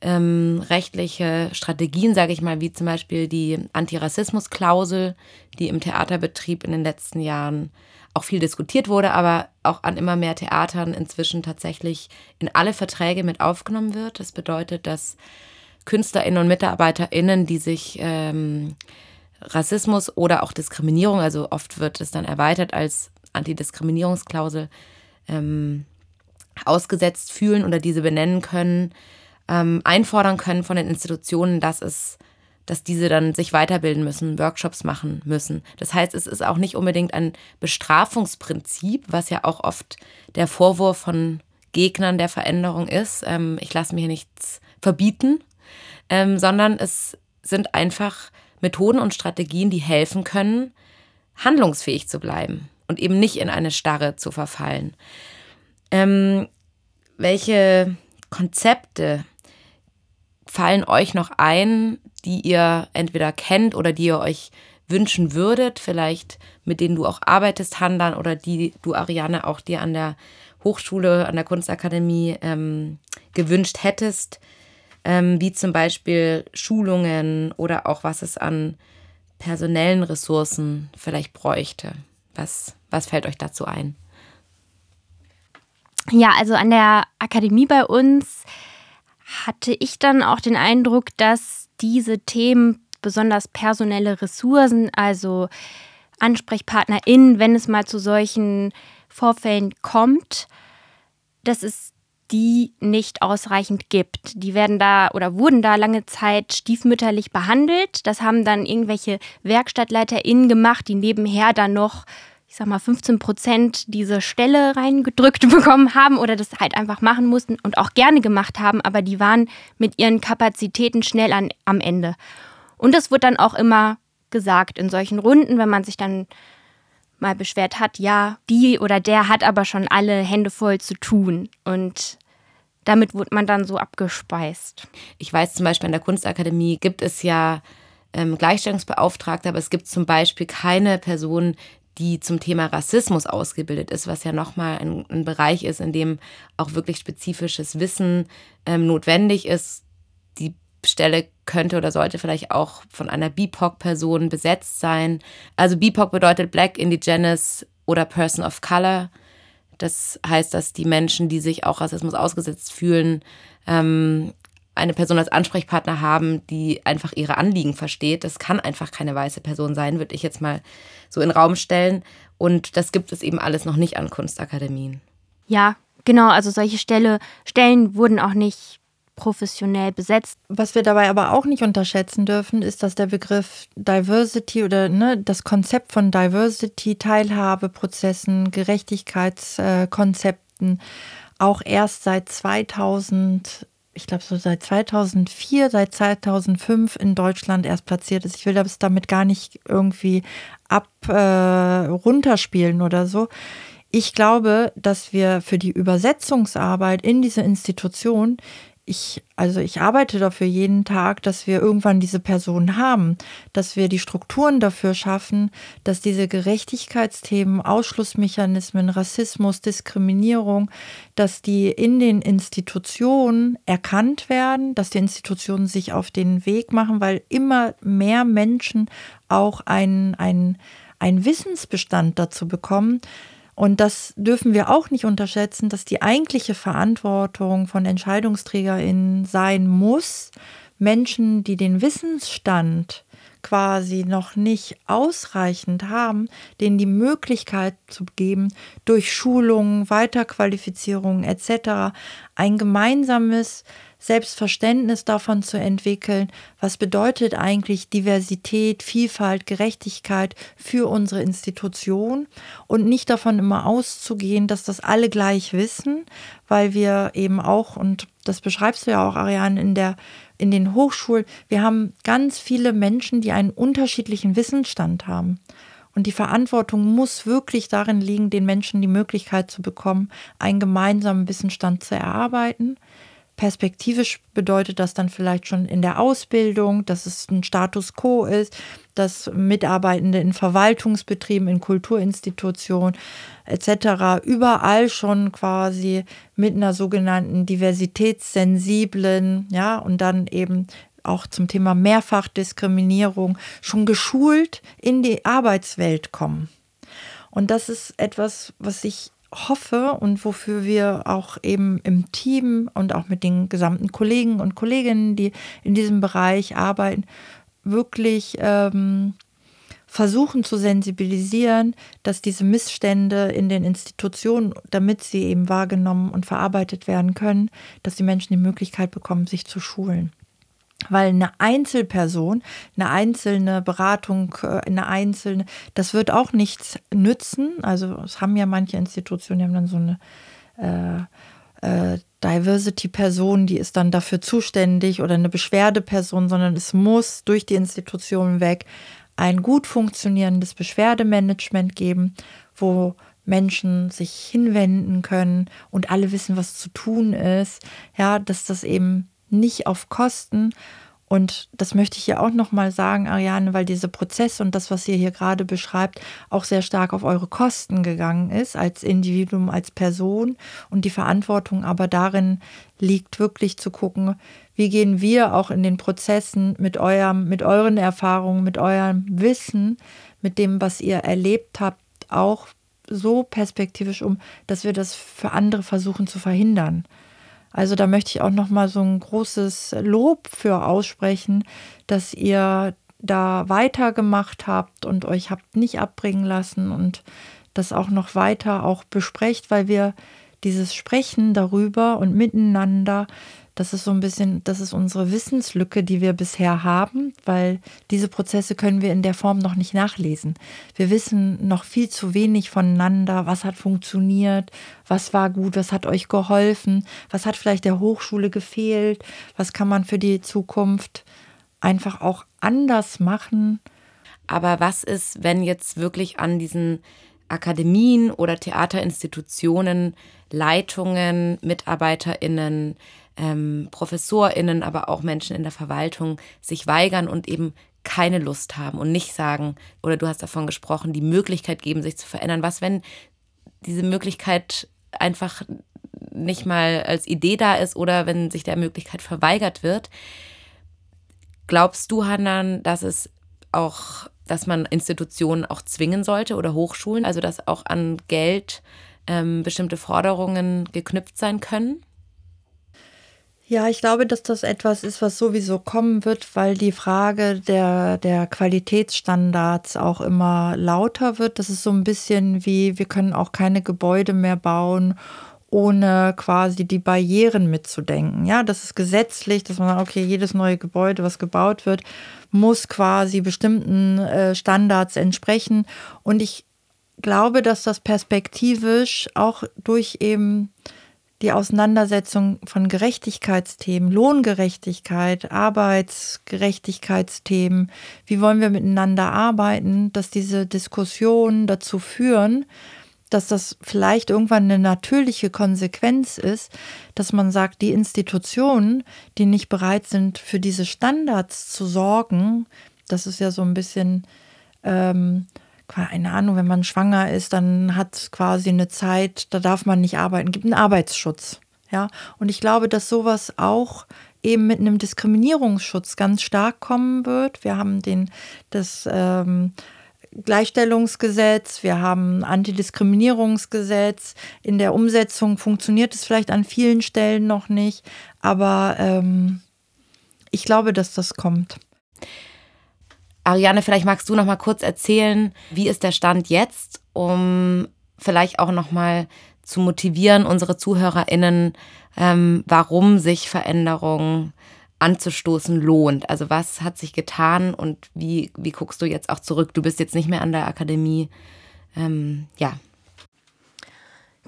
ähm, rechtliche Strategien, sage ich mal, wie zum Beispiel die Antirassismusklausel, die im Theaterbetrieb in den letzten Jahren auch viel diskutiert wurde, aber auch an immer mehr Theatern inzwischen tatsächlich in alle Verträge mit aufgenommen wird. Das bedeutet, dass KünstlerInnen und MitarbeiterInnen, die sich ähm, Rassismus oder auch Diskriminierung, also oft wird es dann erweitert als Antidiskriminierungsklausel, ähm, ausgesetzt fühlen oder diese benennen können, ähm, einfordern können von den Institutionen, dass es dass diese dann sich weiterbilden müssen, Workshops machen müssen. Das heißt, es ist auch nicht unbedingt ein Bestrafungsprinzip, was ja auch oft der Vorwurf von Gegnern der Veränderung ist. Ähm, ich lasse mir nichts verbieten, ähm, sondern es sind einfach Methoden und Strategien, die helfen können, handlungsfähig zu bleiben und eben nicht in eine Starre zu verfallen. Ähm, welche Konzepte fallen euch noch ein, die ihr entweder kennt oder die ihr euch wünschen würdet, vielleicht mit denen du auch arbeitest, Handan, oder die du, Ariane, auch dir an der Hochschule, an der Kunstakademie ähm, gewünscht hättest, ähm, wie zum Beispiel Schulungen oder auch was es an personellen Ressourcen vielleicht bräuchte. Was, was fällt euch dazu ein? Ja, also an der Akademie bei uns hatte ich dann auch den Eindruck, dass diese Themen, besonders personelle Ressourcen, also AnsprechpartnerInnen, wenn es mal zu solchen Vorfällen kommt, dass es die nicht ausreichend gibt. Die werden da oder wurden da lange Zeit stiefmütterlich behandelt. Das haben dann irgendwelche WerkstattleiterInnen gemacht, die nebenher dann noch ich sag mal, 15 Prozent diese Stelle reingedrückt bekommen haben oder das halt einfach machen mussten und auch gerne gemacht haben, aber die waren mit ihren Kapazitäten schnell an, am Ende. Und das wird dann auch immer gesagt in solchen Runden, wenn man sich dann mal beschwert hat, ja, die oder der hat aber schon alle Hände voll zu tun. Und damit wird man dann so abgespeist. Ich weiß zum Beispiel an der Kunstakademie gibt es ja ähm, Gleichstellungsbeauftragte, aber es gibt zum Beispiel keine Person, die zum Thema Rassismus ausgebildet ist, was ja nochmal ein, ein Bereich ist, in dem auch wirklich spezifisches Wissen ähm, notwendig ist. Die Stelle könnte oder sollte vielleicht auch von einer BIPOC-Person besetzt sein. Also BIPOC bedeutet Black, Indigenous oder Person of Color. Das heißt, dass die Menschen, die sich auch Rassismus ausgesetzt fühlen, ähm, eine Person als Ansprechpartner haben, die einfach ihre Anliegen versteht. Das kann einfach keine weiße Person sein, würde ich jetzt mal so in den Raum stellen. Und das gibt es eben alles noch nicht an Kunstakademien. Ja, genau. Also solche Stelle, Stellen wurden auch nicht professionell besetzt. Was wir dabei aber auch nicht unterschätzen dürfen, ist, dass der Begriff Diversity oder ne, das Konzept von Diversity, Teilhabeprozessen, Gerechtigkeitskonzepten auch erst seit 2000 ich glaube, so seit 2004, seit 2005 in Deutschland erst platziert ist. Ich will das damit gar nicht irgendwie ab äh, runterspielen oder so. Ich glaube, dass wir für die Übersetzungsarbeit in diese Institution ich, also ich arbeite dafür jeden Tag, dass wir irgendwann diese Person haben, dass wir die Strukturen dafür schaffen, dass diese Gerechtigkeitsthemen, Ausschlussmechanismen, Rassismus, Diskriminierung, dass die in den Institutionen erkannt werden, dass die Institutionen sich auf den Weg machen, weil immer mehr Menschen auch einen, einen, einen Wissensbestand dazu bekommen, und das dürfen wir auch nicht unterschätzen, dass die eigentliche Verantwortung von EntscheidungsträgerInnen sein muss, Menschen, die den Wissensstand quasi noch nicht ausreichend haben, denen die Möglichkeit zu geben, durch Schulungen, Weiterqualifizierung etc. ein gemeinsames Selbstverständnis davon zu entwickeln, was bedeutet eigentlich Diversität, Vielfalt, Gerechtigkeit für unsere Institution? Und nicht davon immer auszugehen, dass das alle gleich wissen, weil wir eben auch, und das beschreibst du ja auch, Ariane, in der in den Hochschulen, wir haben ganz viele Menschen, die einen unterschiedlichen Wissensstand haben. Und die Verantwortung muss wirklich darin liegen, den Menschen die Möglichkeit zu bekommen, einen gemeinsamen Wissensstand zu erarbeiten, Perspektivisch bedeutet das dann vielleicht schon in der Ausbildung, dass es ein Status quo ist, dass Mitarbeitende in Verwaltungsbetrieben, in Kulturinstitutionen etc. überall schon quasi mit einer sogenannten diversitätssensiblen, ja, und dann eben auch zum Thema Mehrfachdiskriminierung schon geschult in die Arbeitswelt kommen. Und das ist etwas, was ich hoffe und wofür wir auch eben im Team und auch mit den gesamten Kollegen und Kolleginnen, die in diesem Bereich arbeiten, wirklich ähm, versuchen zu sensibilisieren, dass diese Missstände in den Institutionen, damit sie eben wahrgenommen und verarbeitet werden können, dass die Menschen die Möglichkeit bekommen, sich zu schulen. Weil eine Einzelperson, eine einzelne Beratung, äh, eine einzelne, das wird auch nichts nützen. Also es haben ja manche Institutionen, die haben dann so eine äh, Diversity-Person, die ist dann dafür zuständig oder eine Beschwerdeperson, sondern es muss durch die Institution weg ein gut funktionierendes Beschwerdemanagement geben, wo Menschen sich hinwenden können und alle wissen, was zu tun ist. Ja, dass das eben nicht auf Kosten und das möchte ich ja auch nochmal sagen, Ariane, weil diese Prozesse und das, was ihr hier gerade beschreibt, auch sehr stark auf eure Kosten gegangen ist, als Individuum, als Person. Und die Verantwortung aber darin liegt, wirklich zu gucken, wie gehen wir auch in den Prozessen mit eurem, mit euren Erfahrungen, mit eurem Wissen, mit dem, was ihr erlebt habt, auch so perspektivisch um, dass wir das für andere versuchen zu verhindern. Also da möchte ich auch noch mal so ein großes Lob für aussprechen, dass ihr da weitergemacht habt und euch habt nicht abbringen lassen und das auch noch weiter auch besprecht, weil wir dieses Sprechen darüber und miteinander das ist so ein bisschen, das ist unsere Wissenslücke, die wir bisher haben, weil diese Prozesse können wir in der Form noch nicht nachlesen. Wir wissen noch viel zu wenig voneinander, was hat funktioniert, was war gut, was hat euch geholfen, was hat vielleicht der Hochschule gefehlt, was kann man für die Zukunft einfach auch anders machen. Aber was ist, wenn jetzt wirklich an diesen Akademien oder Theaterinstitutionen Leitungen, MitarbeiterInnen, ähm, ProfessorInnen, aber auch Menschen in der Verwaltung sich weigern und eben keine Lust haben und nicht sagen, oder du hast davon gesprochen, die Möglichkeit geben, sich zu verändern. Was, wenn diese Möglichkeit einfach nicht mal als Idee da ist oder wenn sich der Möglichkeit verweigert wird? Glaubst du, Hanan, dass es auch, dass man Institutionen auch zwingen sollte oder Hochschulen, also dass auch an Geld ähm, bestimmte Forderungen geknüpft sein können? Ja, ich glaube, dass das etwas ist, was sowieso kommen wird, weil die Frage der, der Qualitätsstandards auch immer lauter wird. Das ist so ein bisschen wie, wir können auch keine Gebäude mehr bauen, ohne quasi die Barrieren mitzudenken. Ja, das ist gesetzlich, dass man sagt, okay, jedes neue Gebäude, was gebaut wird, muss quasi bestimmten äh, Standards entsprechen. Und ich glaube, dass das perspektivisch auch durch eben die Auseinandersetzung von Gerechtigkeitsthemen, Lohngerechtigkeit, Arbeitsgerechtigkeitsthemen, wie wollen wir miteinander arbeiten, dass diese Diskussionen dazu führen, dass das vielleicht irgendwann eine natürliche Konsequenz ist, dass man sagt, die Institutionen, die nicht bereit sind, für diese Standards zu sorgen, das ist ja so ein bisschen ähm, keine Ahnung, wenn man schwanger ist, dann hat quasi eine Zeit, da darf man nicht arbeiten, gibt einen Arbeitsschutz. Ja, und ich glaube, dass sowas auch eben mit einem Diskriminierungsschutz ganz stark kommen wird. Wir haben den, das ähm, Gleichstellungsgesetz, wir haben Antidiskriminierungsgesetz. In der Umsetzung funktioniert es vielleicht an vielen Stellen noch nicht, aber ähm, ich glaube, dass das kommt. Ariane, vielleicht magst du noch mal kurz erzählen, wie ist der Stand jetzt, um vielleicht auch noch mal zu motivieren, unsere ZuhörerInnen, ähm, warum sich Veränderungen anzustoßen lohnt. Also was hat sich getan und wie, wie guckst du jetzt auch zurück? Du bist jetzt nicht mehr an der Akademie. Ähm, ja.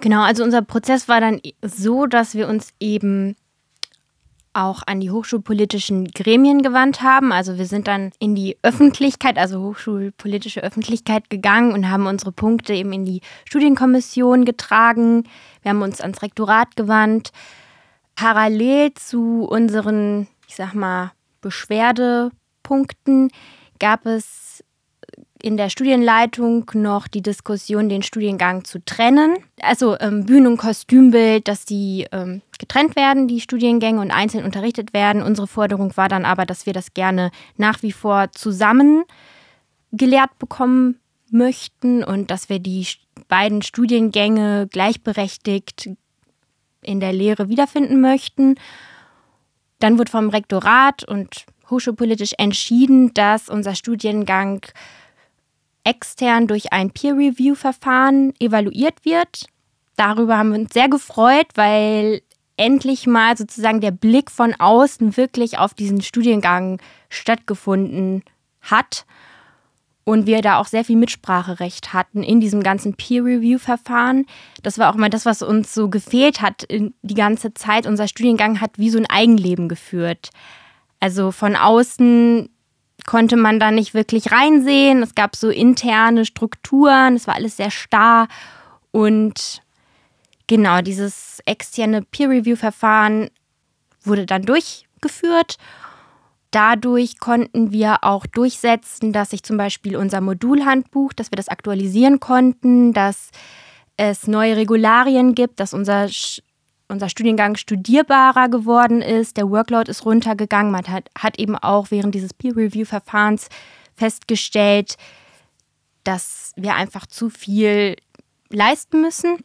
Genau, also unser Prozess war dann so, dass wir uns eben auch an die hochschulpolitischen Gremien gewandt haben. Also wir sind dann in die Öffentlichkeit, also hochschulpolitische Öffentlichkeit gegangen und haben unsere Punkte eben in die Studienkommission getragen. Wir haben uns ans Rektorat gewandt. Parallel zu unseren, ich sag mal, Beschwerdepunkten gab es in der Studienleitung noch die Diskussion, den Studiengang zu trennen. Also ähm, Bühnen- und Kostümbild, dass die ähm, getrennt werden, die Studiengänge und einzeln unterrichtet werden. Unsere Forderung war dann aber, dass wir das gerne nach wie vor zusammen gelehrt bekommen möchten und dass wir die beiden Studiengänge gleichberechtigt in der Lehre wiederfinden möchten. Dann wurde vom Rektorat und hochschulpolitisch entschieden, dass unser Studiengang extern durch ein Peer-Review-Verfahren evaluiert wird. Darüber haben wir uns sehr gefreut, weil endlich mal sozusagen der Blick von außen wirklich auf diesen Studiengang stattgefunden hat. und wir da auch sehr viel Mitspracherecht hatten in diesem ganzen Peer-Review-Verfahren. Das war auch immer das, was uns so gefehlt hat die ganze Zeit. Unser Studiengang hat wie so ein Eigenleben geführt. Also von außen konnte man da nicht wirklich reinsehen. Es gab so interne Strukturen, es war alles sehr starr und genau dieses externe Peer-Review-Verfahren wurde dann durchgeführt Dadurch konnten wir auch durchsetzen, dass sich zum Beispiel unser Modulhandbuch, dass wir das aktualisieren konnten, dass es neue Regularien gibt, dass unser, unser Studiengang studierbarer geworden ist, der Workload ist runtergegangen. Man hat, hat eben auch während dieses Peer-Review-Verfahrens festgestellt, dass wir einfach zu viel leisten müssen.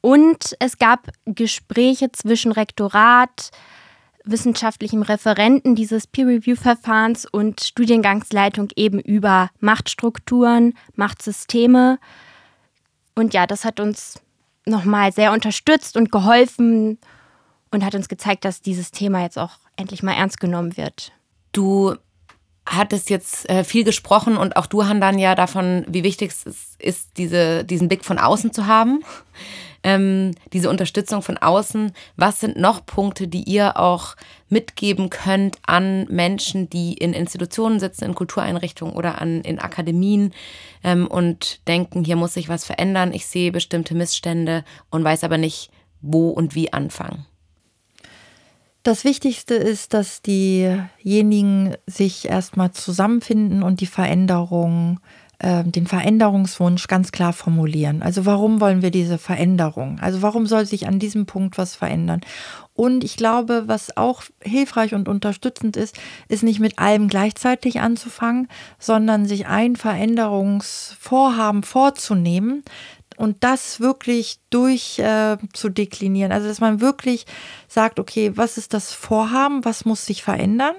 Und es gab Gespräche zwischen Rektorat, wissenschaftlichem Referenten dieses Peer-Review-Verfahrens und Studiengangsleitung eben über Machtstrukturen, Machtsysteme. Und ja, das hat uns nochmal sehr unterstützt und geholfen und hat uns gezeigt, dass dieses Thema jetzt auch endlich mal ernst genommen wird. Du hattest jetzt äh, viel gesprochen und auch du, Handan, ja davon, wie wichtig es ist, diese, diesen Blick von außen zu haben ähm, diese Unterstützung von außen. Was sind noch Punkte, die ihr auch mitgeben könnt an Menschen, die in Institutionen sitzen, in Kultureinrichtungen oder an, in Akademien ähm, und denken, hier muss sich was verändern, ich sehe bestimmte Missstände und weiß aber nicht, wo und wie anfangen? Das Wichtigste ist, dass diejenigen sich erstmal zusammenfinden und die Veränderung ähm, den Veränderungswunsch ganz klar formulieren. Also warum wollen wir diese Veränderung? Also warum soll sich an diesem Punkt was verändern? Und ich glaube, was auch hilfreich und unterstützend ist, ist nicht mit allem gleichzeitig anzufangen, sondern sich ein Veränderungsvorhaben vorzunehmen, und das wirklich durch äh. Also, dass man wirklich sagt, okay, was ist das Vorhaben, was muss sich verändern?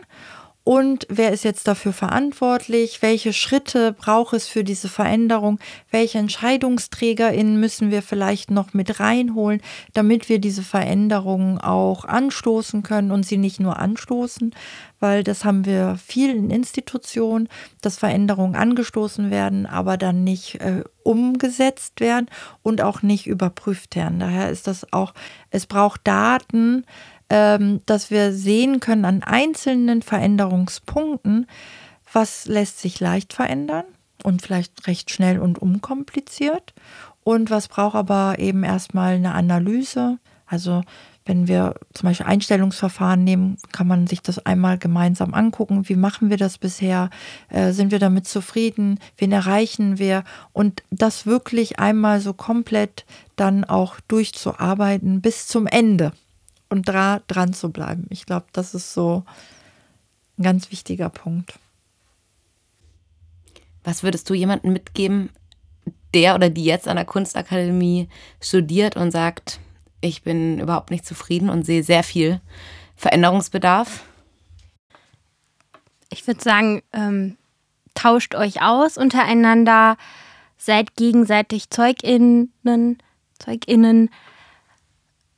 Und wer ist jetzt dafür verantwortlich, welche Schritte braucht es für diese Veränderung, welche EntscheidungsträgerInnen müssen wir vielleicht noch mit reinholen, damit wir diese Veränderungen auch anstoßen können und sie nicht nur anstoßen, weil das haben wir viel in Institutionen, dass Veränderungen angestoßen werden, aber dann nicht äh, umgesetzt werden und auch nicht überprüft werden. Daher ist das auch, es braucht Daten, dass wir sehen können an einzelnen Veränderungspunkten, was lässt sich leicht verändern und vielleicht recht schnell und unkompliziert und was braucht aber eben erstmal eine Analyse. Also wenn wir zum Beispiel Einstellungsverfahren nehmen, kann man sich das einmal gemeinsam angucken. Wie machen wir das bisher? Äh, sind wir damit zufrieden? Wen erreichen wir? Und das wirklich einmal so komplett dann auch durchzuarbeiten bis zum Ende und dra dran zu bleiben. Ich glaube, das ist so ein ganz wichtiger Punkt. Was würdest du jemandem mitgeben, der oder die jetzt an der Kunstakademie studiert und sagt, ich bin überhaupt nicht zufrieden und sehe sehr viel Veränderungsbedarf? Ich würde sagen, ähm, tauscht euch aus untereinander, seid gegenseitig ZeugInnen, ZeugInnen,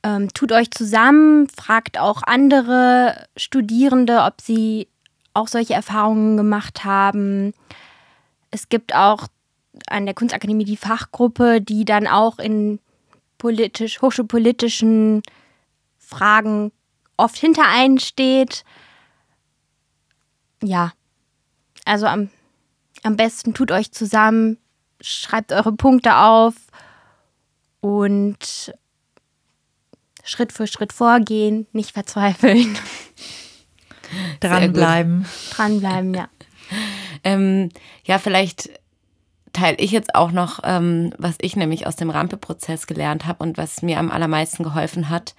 ähm, tut euch zusammen, fragt auch andere Studierende, ob sie auch solche Erfahrungen gemacht haben. Es gibt auch an der Kunstakademie die Fachgruppe, die dann auch in politisch, hochschulpolitischen Fragen oft hinter einen steht. Ja, also am, am besten tut euch zusammen, schreibt eure Punkte auf und Schritt für Schritt vorgehen, nicht verzweifeln. Dranbleiben. Dranbleiben, ja. ähm, ja, vielleicht teile ich jetzt auch noch, ähm, was ich nämlich aus dem Rampe-Prozess gelernt habe und was mir am allermeisten geholfen hat.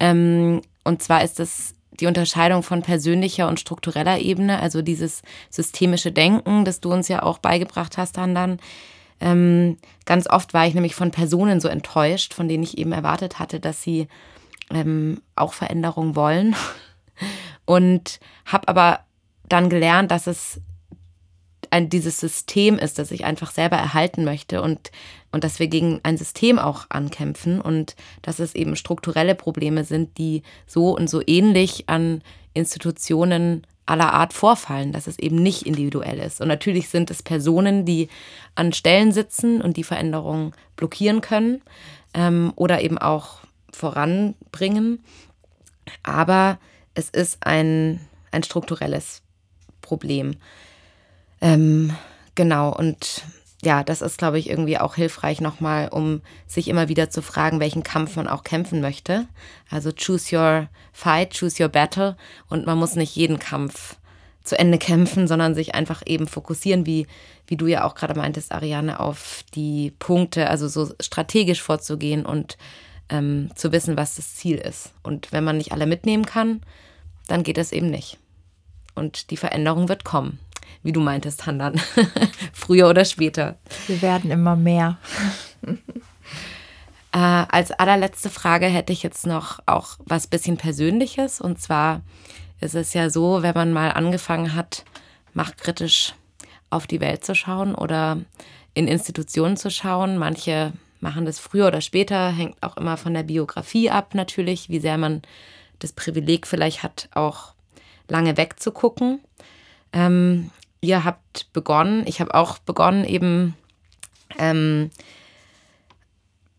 Ähm, und zwar ist es die Unterscheidung von persönlicher und struktureller Ebene, also dieses systemische Denken, das du uns ja auch beigebracht hast, dann dann ähm, ganz oft war ich nämlich von Personen so enttäuscht, von denen ich eben erwartet hatte, dass sie ähm, auch Veränderungen wollen. Und habe aber dann gelernt, dass es ein, dieses System ist, das ich einfach selber erhalten möchte und, und dass wir gegen ein System auch ankämpfen und dass es eben strukturelle Probleme sind, die so und so ähnlich an Institutionen aller Art vorfallen, dass es eben nicht individuell ist. Und natürlich sind es Personen, die an Stellen sitzen und die Veränderungen blockieren können ähm, oder eben auch voranbringen. Aber es ist ein, ein strukturelles Problem. Ähm, genau, und ja, das ist, glaube ich, irgendwie auch hilfreich nochmal, um sich immer wieder zu fragen, welchen Kampf man auch kämpfen möchte. Also choose your fight, choose your battle. Und man muss nicht jeden Kampf zu Ende kämpfen, sondern sich einfach eben fokussieren, wie, wie du ja auch gerade meintest, Ariane, auf die Punkte, also so strategisch vorzugehen und ähm, zu wissen, was das Ziel ist. Und wenn man nicht alle mitnehmen kann, dann geht es eben nicht. Und die Veränderung wird kommen wie du meintest, Handan. Früher oder später. Wir werden immer mehr. äh, als allerletzte Frage hätte ich jetzt noch auch was bisschen Persönliches. Und zwar ist es ja so, wenn man mal angefangen hat, machtkritisch auf die Welt zu schauen oder in Institutionen zu schauen. Manche machen das früher oder später, hängt auch immer von der Biografie ab natürlich, wie sehr man das Privileg vielleicht hat, auch lange wegzugucken. Ähm, ihr habt begonnen, ich habe auch begonnen, eben ähm,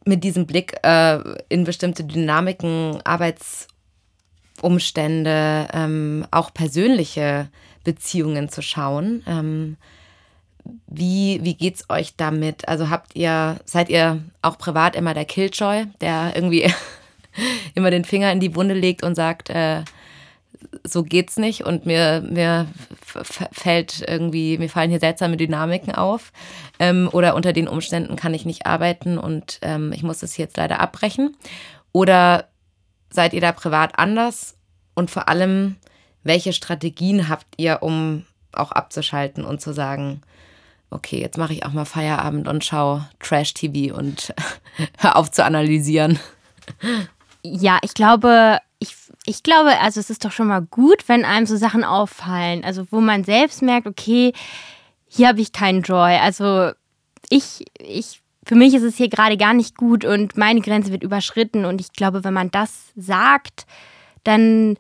mit diesem Blick äh, in bestimmte Dynamiken, Arbeitsumstände, ähm, auch persönliche Beziehungen zu schauen. Ähm, wie, wie geht's euch damit? Also habt ihr, seid ihr auch privat immer der Killjoy, der irgendwie immer den Finger in die Wunde legt und sagt, äh, so geht's nicht und mir, mir fällt irgendwie, mir fallen hier seltsame Dynamiken auf. Ähm, oder unter den Umständen kann ich nicht arbeiten und ähm, ich muss das jetzt leider abbrechen. Oder seid ihr da privat anders? Und vor allem, welche Strategien habt ihr, um auch abzuschalten und zu sagen, okay, jetzt mache ich auch mal Feierabend und schaue Trash-TV und hör auf zu analysieren? Ja, ich glaube, ich, glaube, also es ist doch schon mal gut, wenn einem so Sachen auffallen. Also wo man selbst merkt, okay, hier habe ich keinen Joy. Also ich, ich, für mich ist es hier gerade gar nicht gut und meine Grenze wird überschritten. Und ich glaube, wenn man das sagt, dann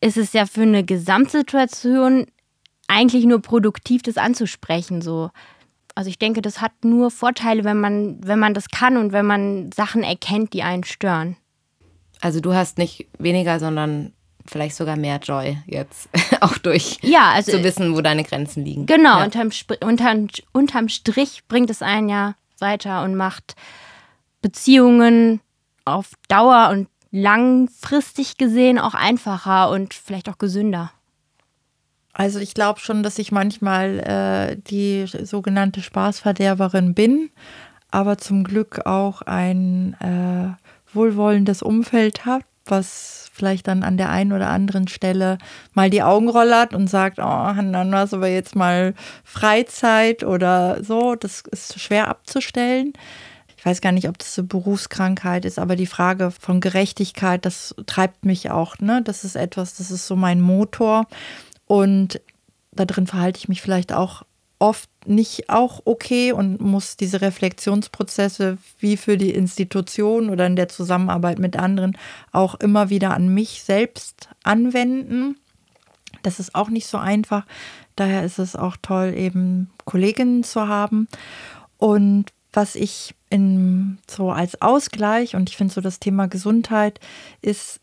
ist es ja für eine Gesamtsituation eigentlich nur produktiv, das anzusprechen. So. Also ich denke, das hat nur Vorteile, wenn man, wenn man das kann und wenn man Sachen erkennt, die einen stören. Also du hast nicht weniger, sondern vielleicht sogar mehr Joy jetzt, auch durch ja, also, zu wissen, wo deine Grenzen liegen. Genau, ja. unterm, unterm, unterm Strich bringt es einen ja weiter und macht Beziehungen auf Dauer und langfristig gesehen auch einfacher und vielleicht auch gesünder. Also ich glaube schon, dass ich manchmal äh, die sogenannte Spaßverderberin bin, aber zum Glück auch ein äh, wohlwollendes Umfeld habe, was vielleicht dann an der einen oder anderen Stelle mal die Augen rollert und sagt, oh, dann hast aber jetzt mal Freizeit oder so. Das ist schwer abzustellen. Ich weiß gar nicht, ob das eine Berufskrankheit ist, aber die Frage von Gerechtigkeit, das treibt mich auch. Ne? Das ist etwas, das ist so mein Motor. Und da drin verhalte ich mich vielleicht auch oft nicht auch okay und muss diese Reflexionsprozesse wie für die Institution oder in der Zusammenarbeit mit anderen auch immer wieder an mich selbst anwenden. Das ist auch nicht so einfach. Daher ist es auch toll, eben Kolleginnen zu haben. Und was ich in, so als Ausgleich, und ich finde so das Thema Gesundheit ist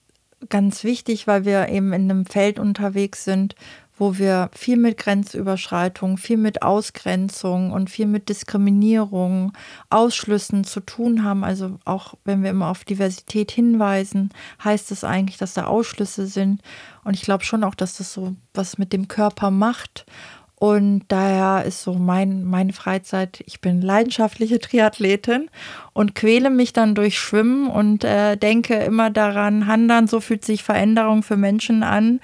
ganz wichtig, weil wir eben in einem Feld unterwegs sind, wo wir viel mit Grenzüberschreitung, viel mit Ausgrenzung und viel mit Diskriminierung, Ausschlüssen zu tun haben. Also auch wenn wir immer auf Diversität hinweisen, heißt es eigentlich, dass da Ausschlüsse sind. Und ich glaube schon auch, dass das so was mit dem Körper macht. Und daher ist so mein, meine Freizeit, ich bin leidenschaftliche Triathletin und quäle mich dann durch Schwimmen und äh, denke immer daran, Handern, so fühlt sich Veränderung für Menschen an,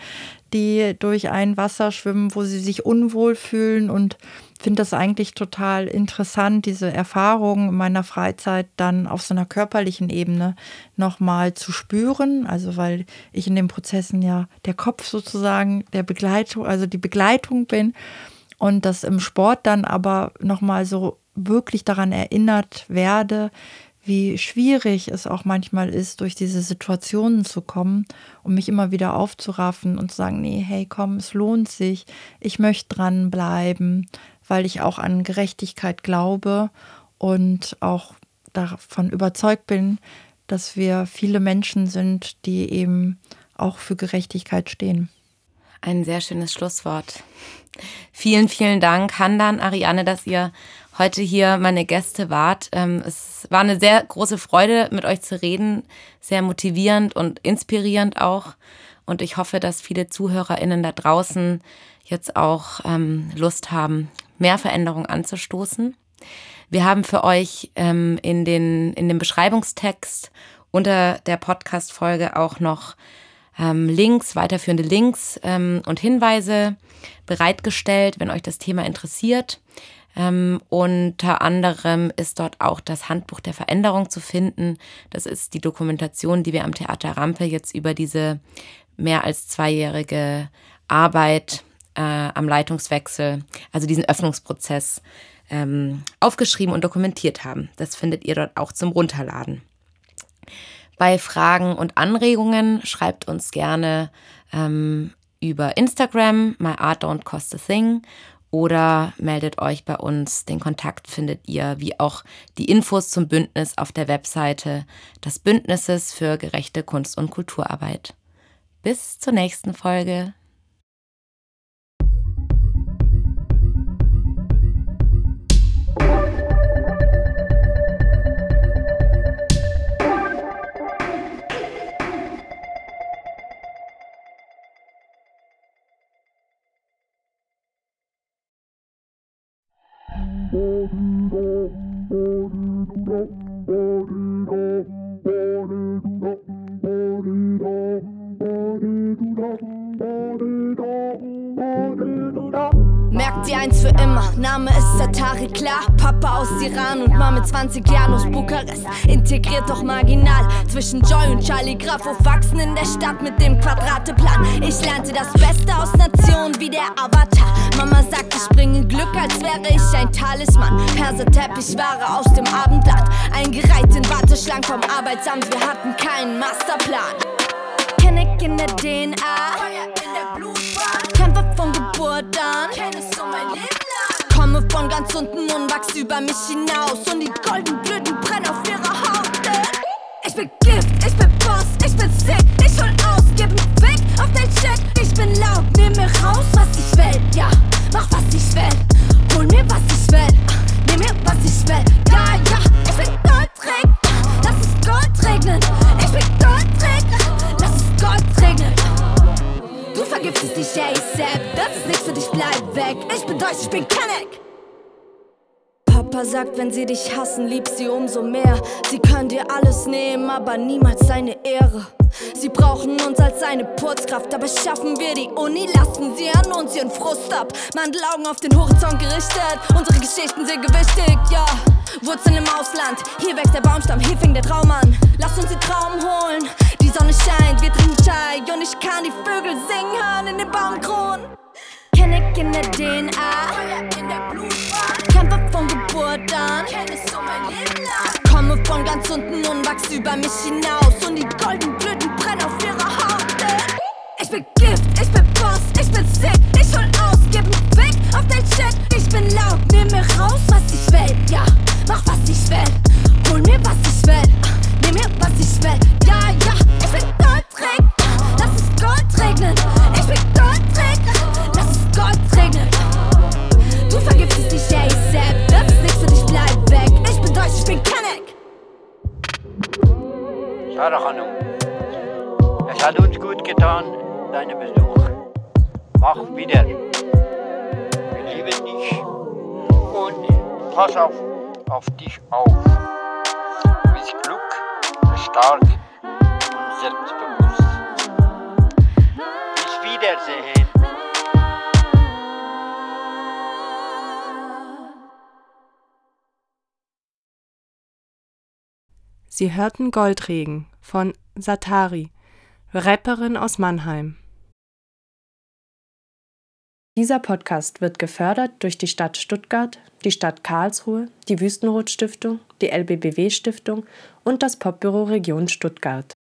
die durch ein Wasser schwimmen, wo sie sich unwohl fühlen und finde das eigentlich total interessant, diese Erfahrung in meiner Freizeit dann auf so einer körperlichen Ebene nochmal zu spüren. Also weil ich in den Prozessen ja der Kopf sozusagen der Begleitung, also die Begleitung bin und das im Sport dann aber nochmal so wirklich daran erinnert werde, wie schwierig es auch manchmal ist, durch diese Situationen zu kommen, um mich immer wieder aufzuraffen und zu sagen, nee, hey, komm, es lohnt sich, ich möchte dranbleiben, weil ich auch an Gerechtigkeit glaube und auch davon überzeugt bin, dass wir viele Menschen sind, die eben auch für Gerechtigkeit stehen. Ein sehr schönes Schlusswort. Vielen, vielen Dank, Handan, Ariane, dass ihr heute hier meine Gäste wart. Ähm, es war eine sehr große Freude, mit euch zu reden, sehr motivierend und inspirierend auch. Und ich hoffe, dass viele ZuhörerInnen da draußen jetzt auch ähm, Lust haben, mehr Veränderung anzustoßen. Wir haben für euch ähm, in, den, in dem Beschreibungstext unter der Podcast-Folge auch noch Links, weiterführende Links und Hinweise bereitgestellt, wenn euch das Thema interessiert. Ähm, unter anderem ist dort auch das Handbuch der Veränderung zu finden. Das ist die Dokumentation, die wir am Theater Rampe jetzt über diese mehr als zweijährige Arbeit äh, am Leitungswechsel, also diesen Öffnungsprozess, ähm, aufgeschrieben und dokumentiert haben. Das findet ihr dort auch zum Runterladen. Bei Fragen und Anregungen schreibt uns gerne ähm, über Instagram, my art don't cost a thing oder meldet euch bei uns. Den Kontakt findet ihr, wie auch die Infos zum Bündnis auf der Webseite des Bündnisses für gerechte Kunst- und Kulturarbeit. Bis zur nächsten Folge. Merkt ihr eins für immer, Name ist Satari, klar. Papa aus Iran und Mama mit 20 Jahren aus Bukarest. Integriert doch marginal zwischen Joy und Charlie Graf. Aufwachsen in der Stadt mit dem Quadrateplan. Ich lernte das Beste aus Nationen wie der Avatar. Mama sagt, ich bringe Glück, als wäre ich ein Talisman. Perserteppichware aus dem Abendland. Eingereiht in Warteschlangen vom Arbeitsamt. Wir hatten keinen Masterplan. Kenneck in der DNA. Kämpfe von Geburt an. Ganz unten und wachs über mich hinaus. Und die golden Blüten brennen auf ihrer Haut. Ich bin Gift, ich bin Boss, ich bin sick. Ich hol aus, gib n Fick auf dein Shit. Ich bin laut, nehm mir raus, was ich will. Ja, mach was ich will. Hol mir was ich will. Nimm mir was ich will. Ja, ja, ich bin Goldring. Lass es Gold regnen. Ich bin Goldring. Lass es Gold regnen. Du vergiftest dich ASAP. Das ist nichts für dich, bleib weg. Ich bin Deutsch, ich bin Kenneck. Papa sagt, wenn sie dich hassen, lieb sie umso mehr. Sie können dir alles nehmen, aber niemals deine Ehre. Sie brauchen uns als eine Purzkraft, aber schaffen wir die Uni, lassen sie an uns ihren Frust ab. Mandelaugen auf den Horizont gerichtet, unsere Geschichten sind gewichtig, ja. Wurzeln im Ausland, hier wächst der Baumstamm, hier fing der Traum an. Lass uns den Traum holen, die Sonne scheint, wir trinken Chai und ich kann die Vögel singen hören in den Baumkronen. Kenneck in der DNA, Feuer in der Blutbahn. Kämpfe von Geburt an, kenn es so mein Leben lang. Komme von ganz unten und wachs über mich hinaus. Und die golden Blüten brennen auf ihrer Haut. Ich bin Gift, ich bin Boss, ich bin sick. Ich hol aus, gib n Fick auf dein Shit. Ich bin laut, nehm mir raus, was ich will. Ja, mach was ich will. Hol mir was ich will. Nimm mir was ich will. Schade, Hanum. Es hat uns gut getan, deinen Besuch. Mach wieder. Wir lieben dich. Und pass auf, auf dich auf. Bist klug, stark und selbstbewusst. Bis Wiedersehen. Sie hörten Goldregen von Satari, Rapperin aus Mannheim. Dieser Podcast wird gefördert durch die Stadt Stuttgart, die Stadt Karlsruhe, die Wüstenrot Stiftung, die LBBW Stiftung und das Popbüro Region Stuttgart.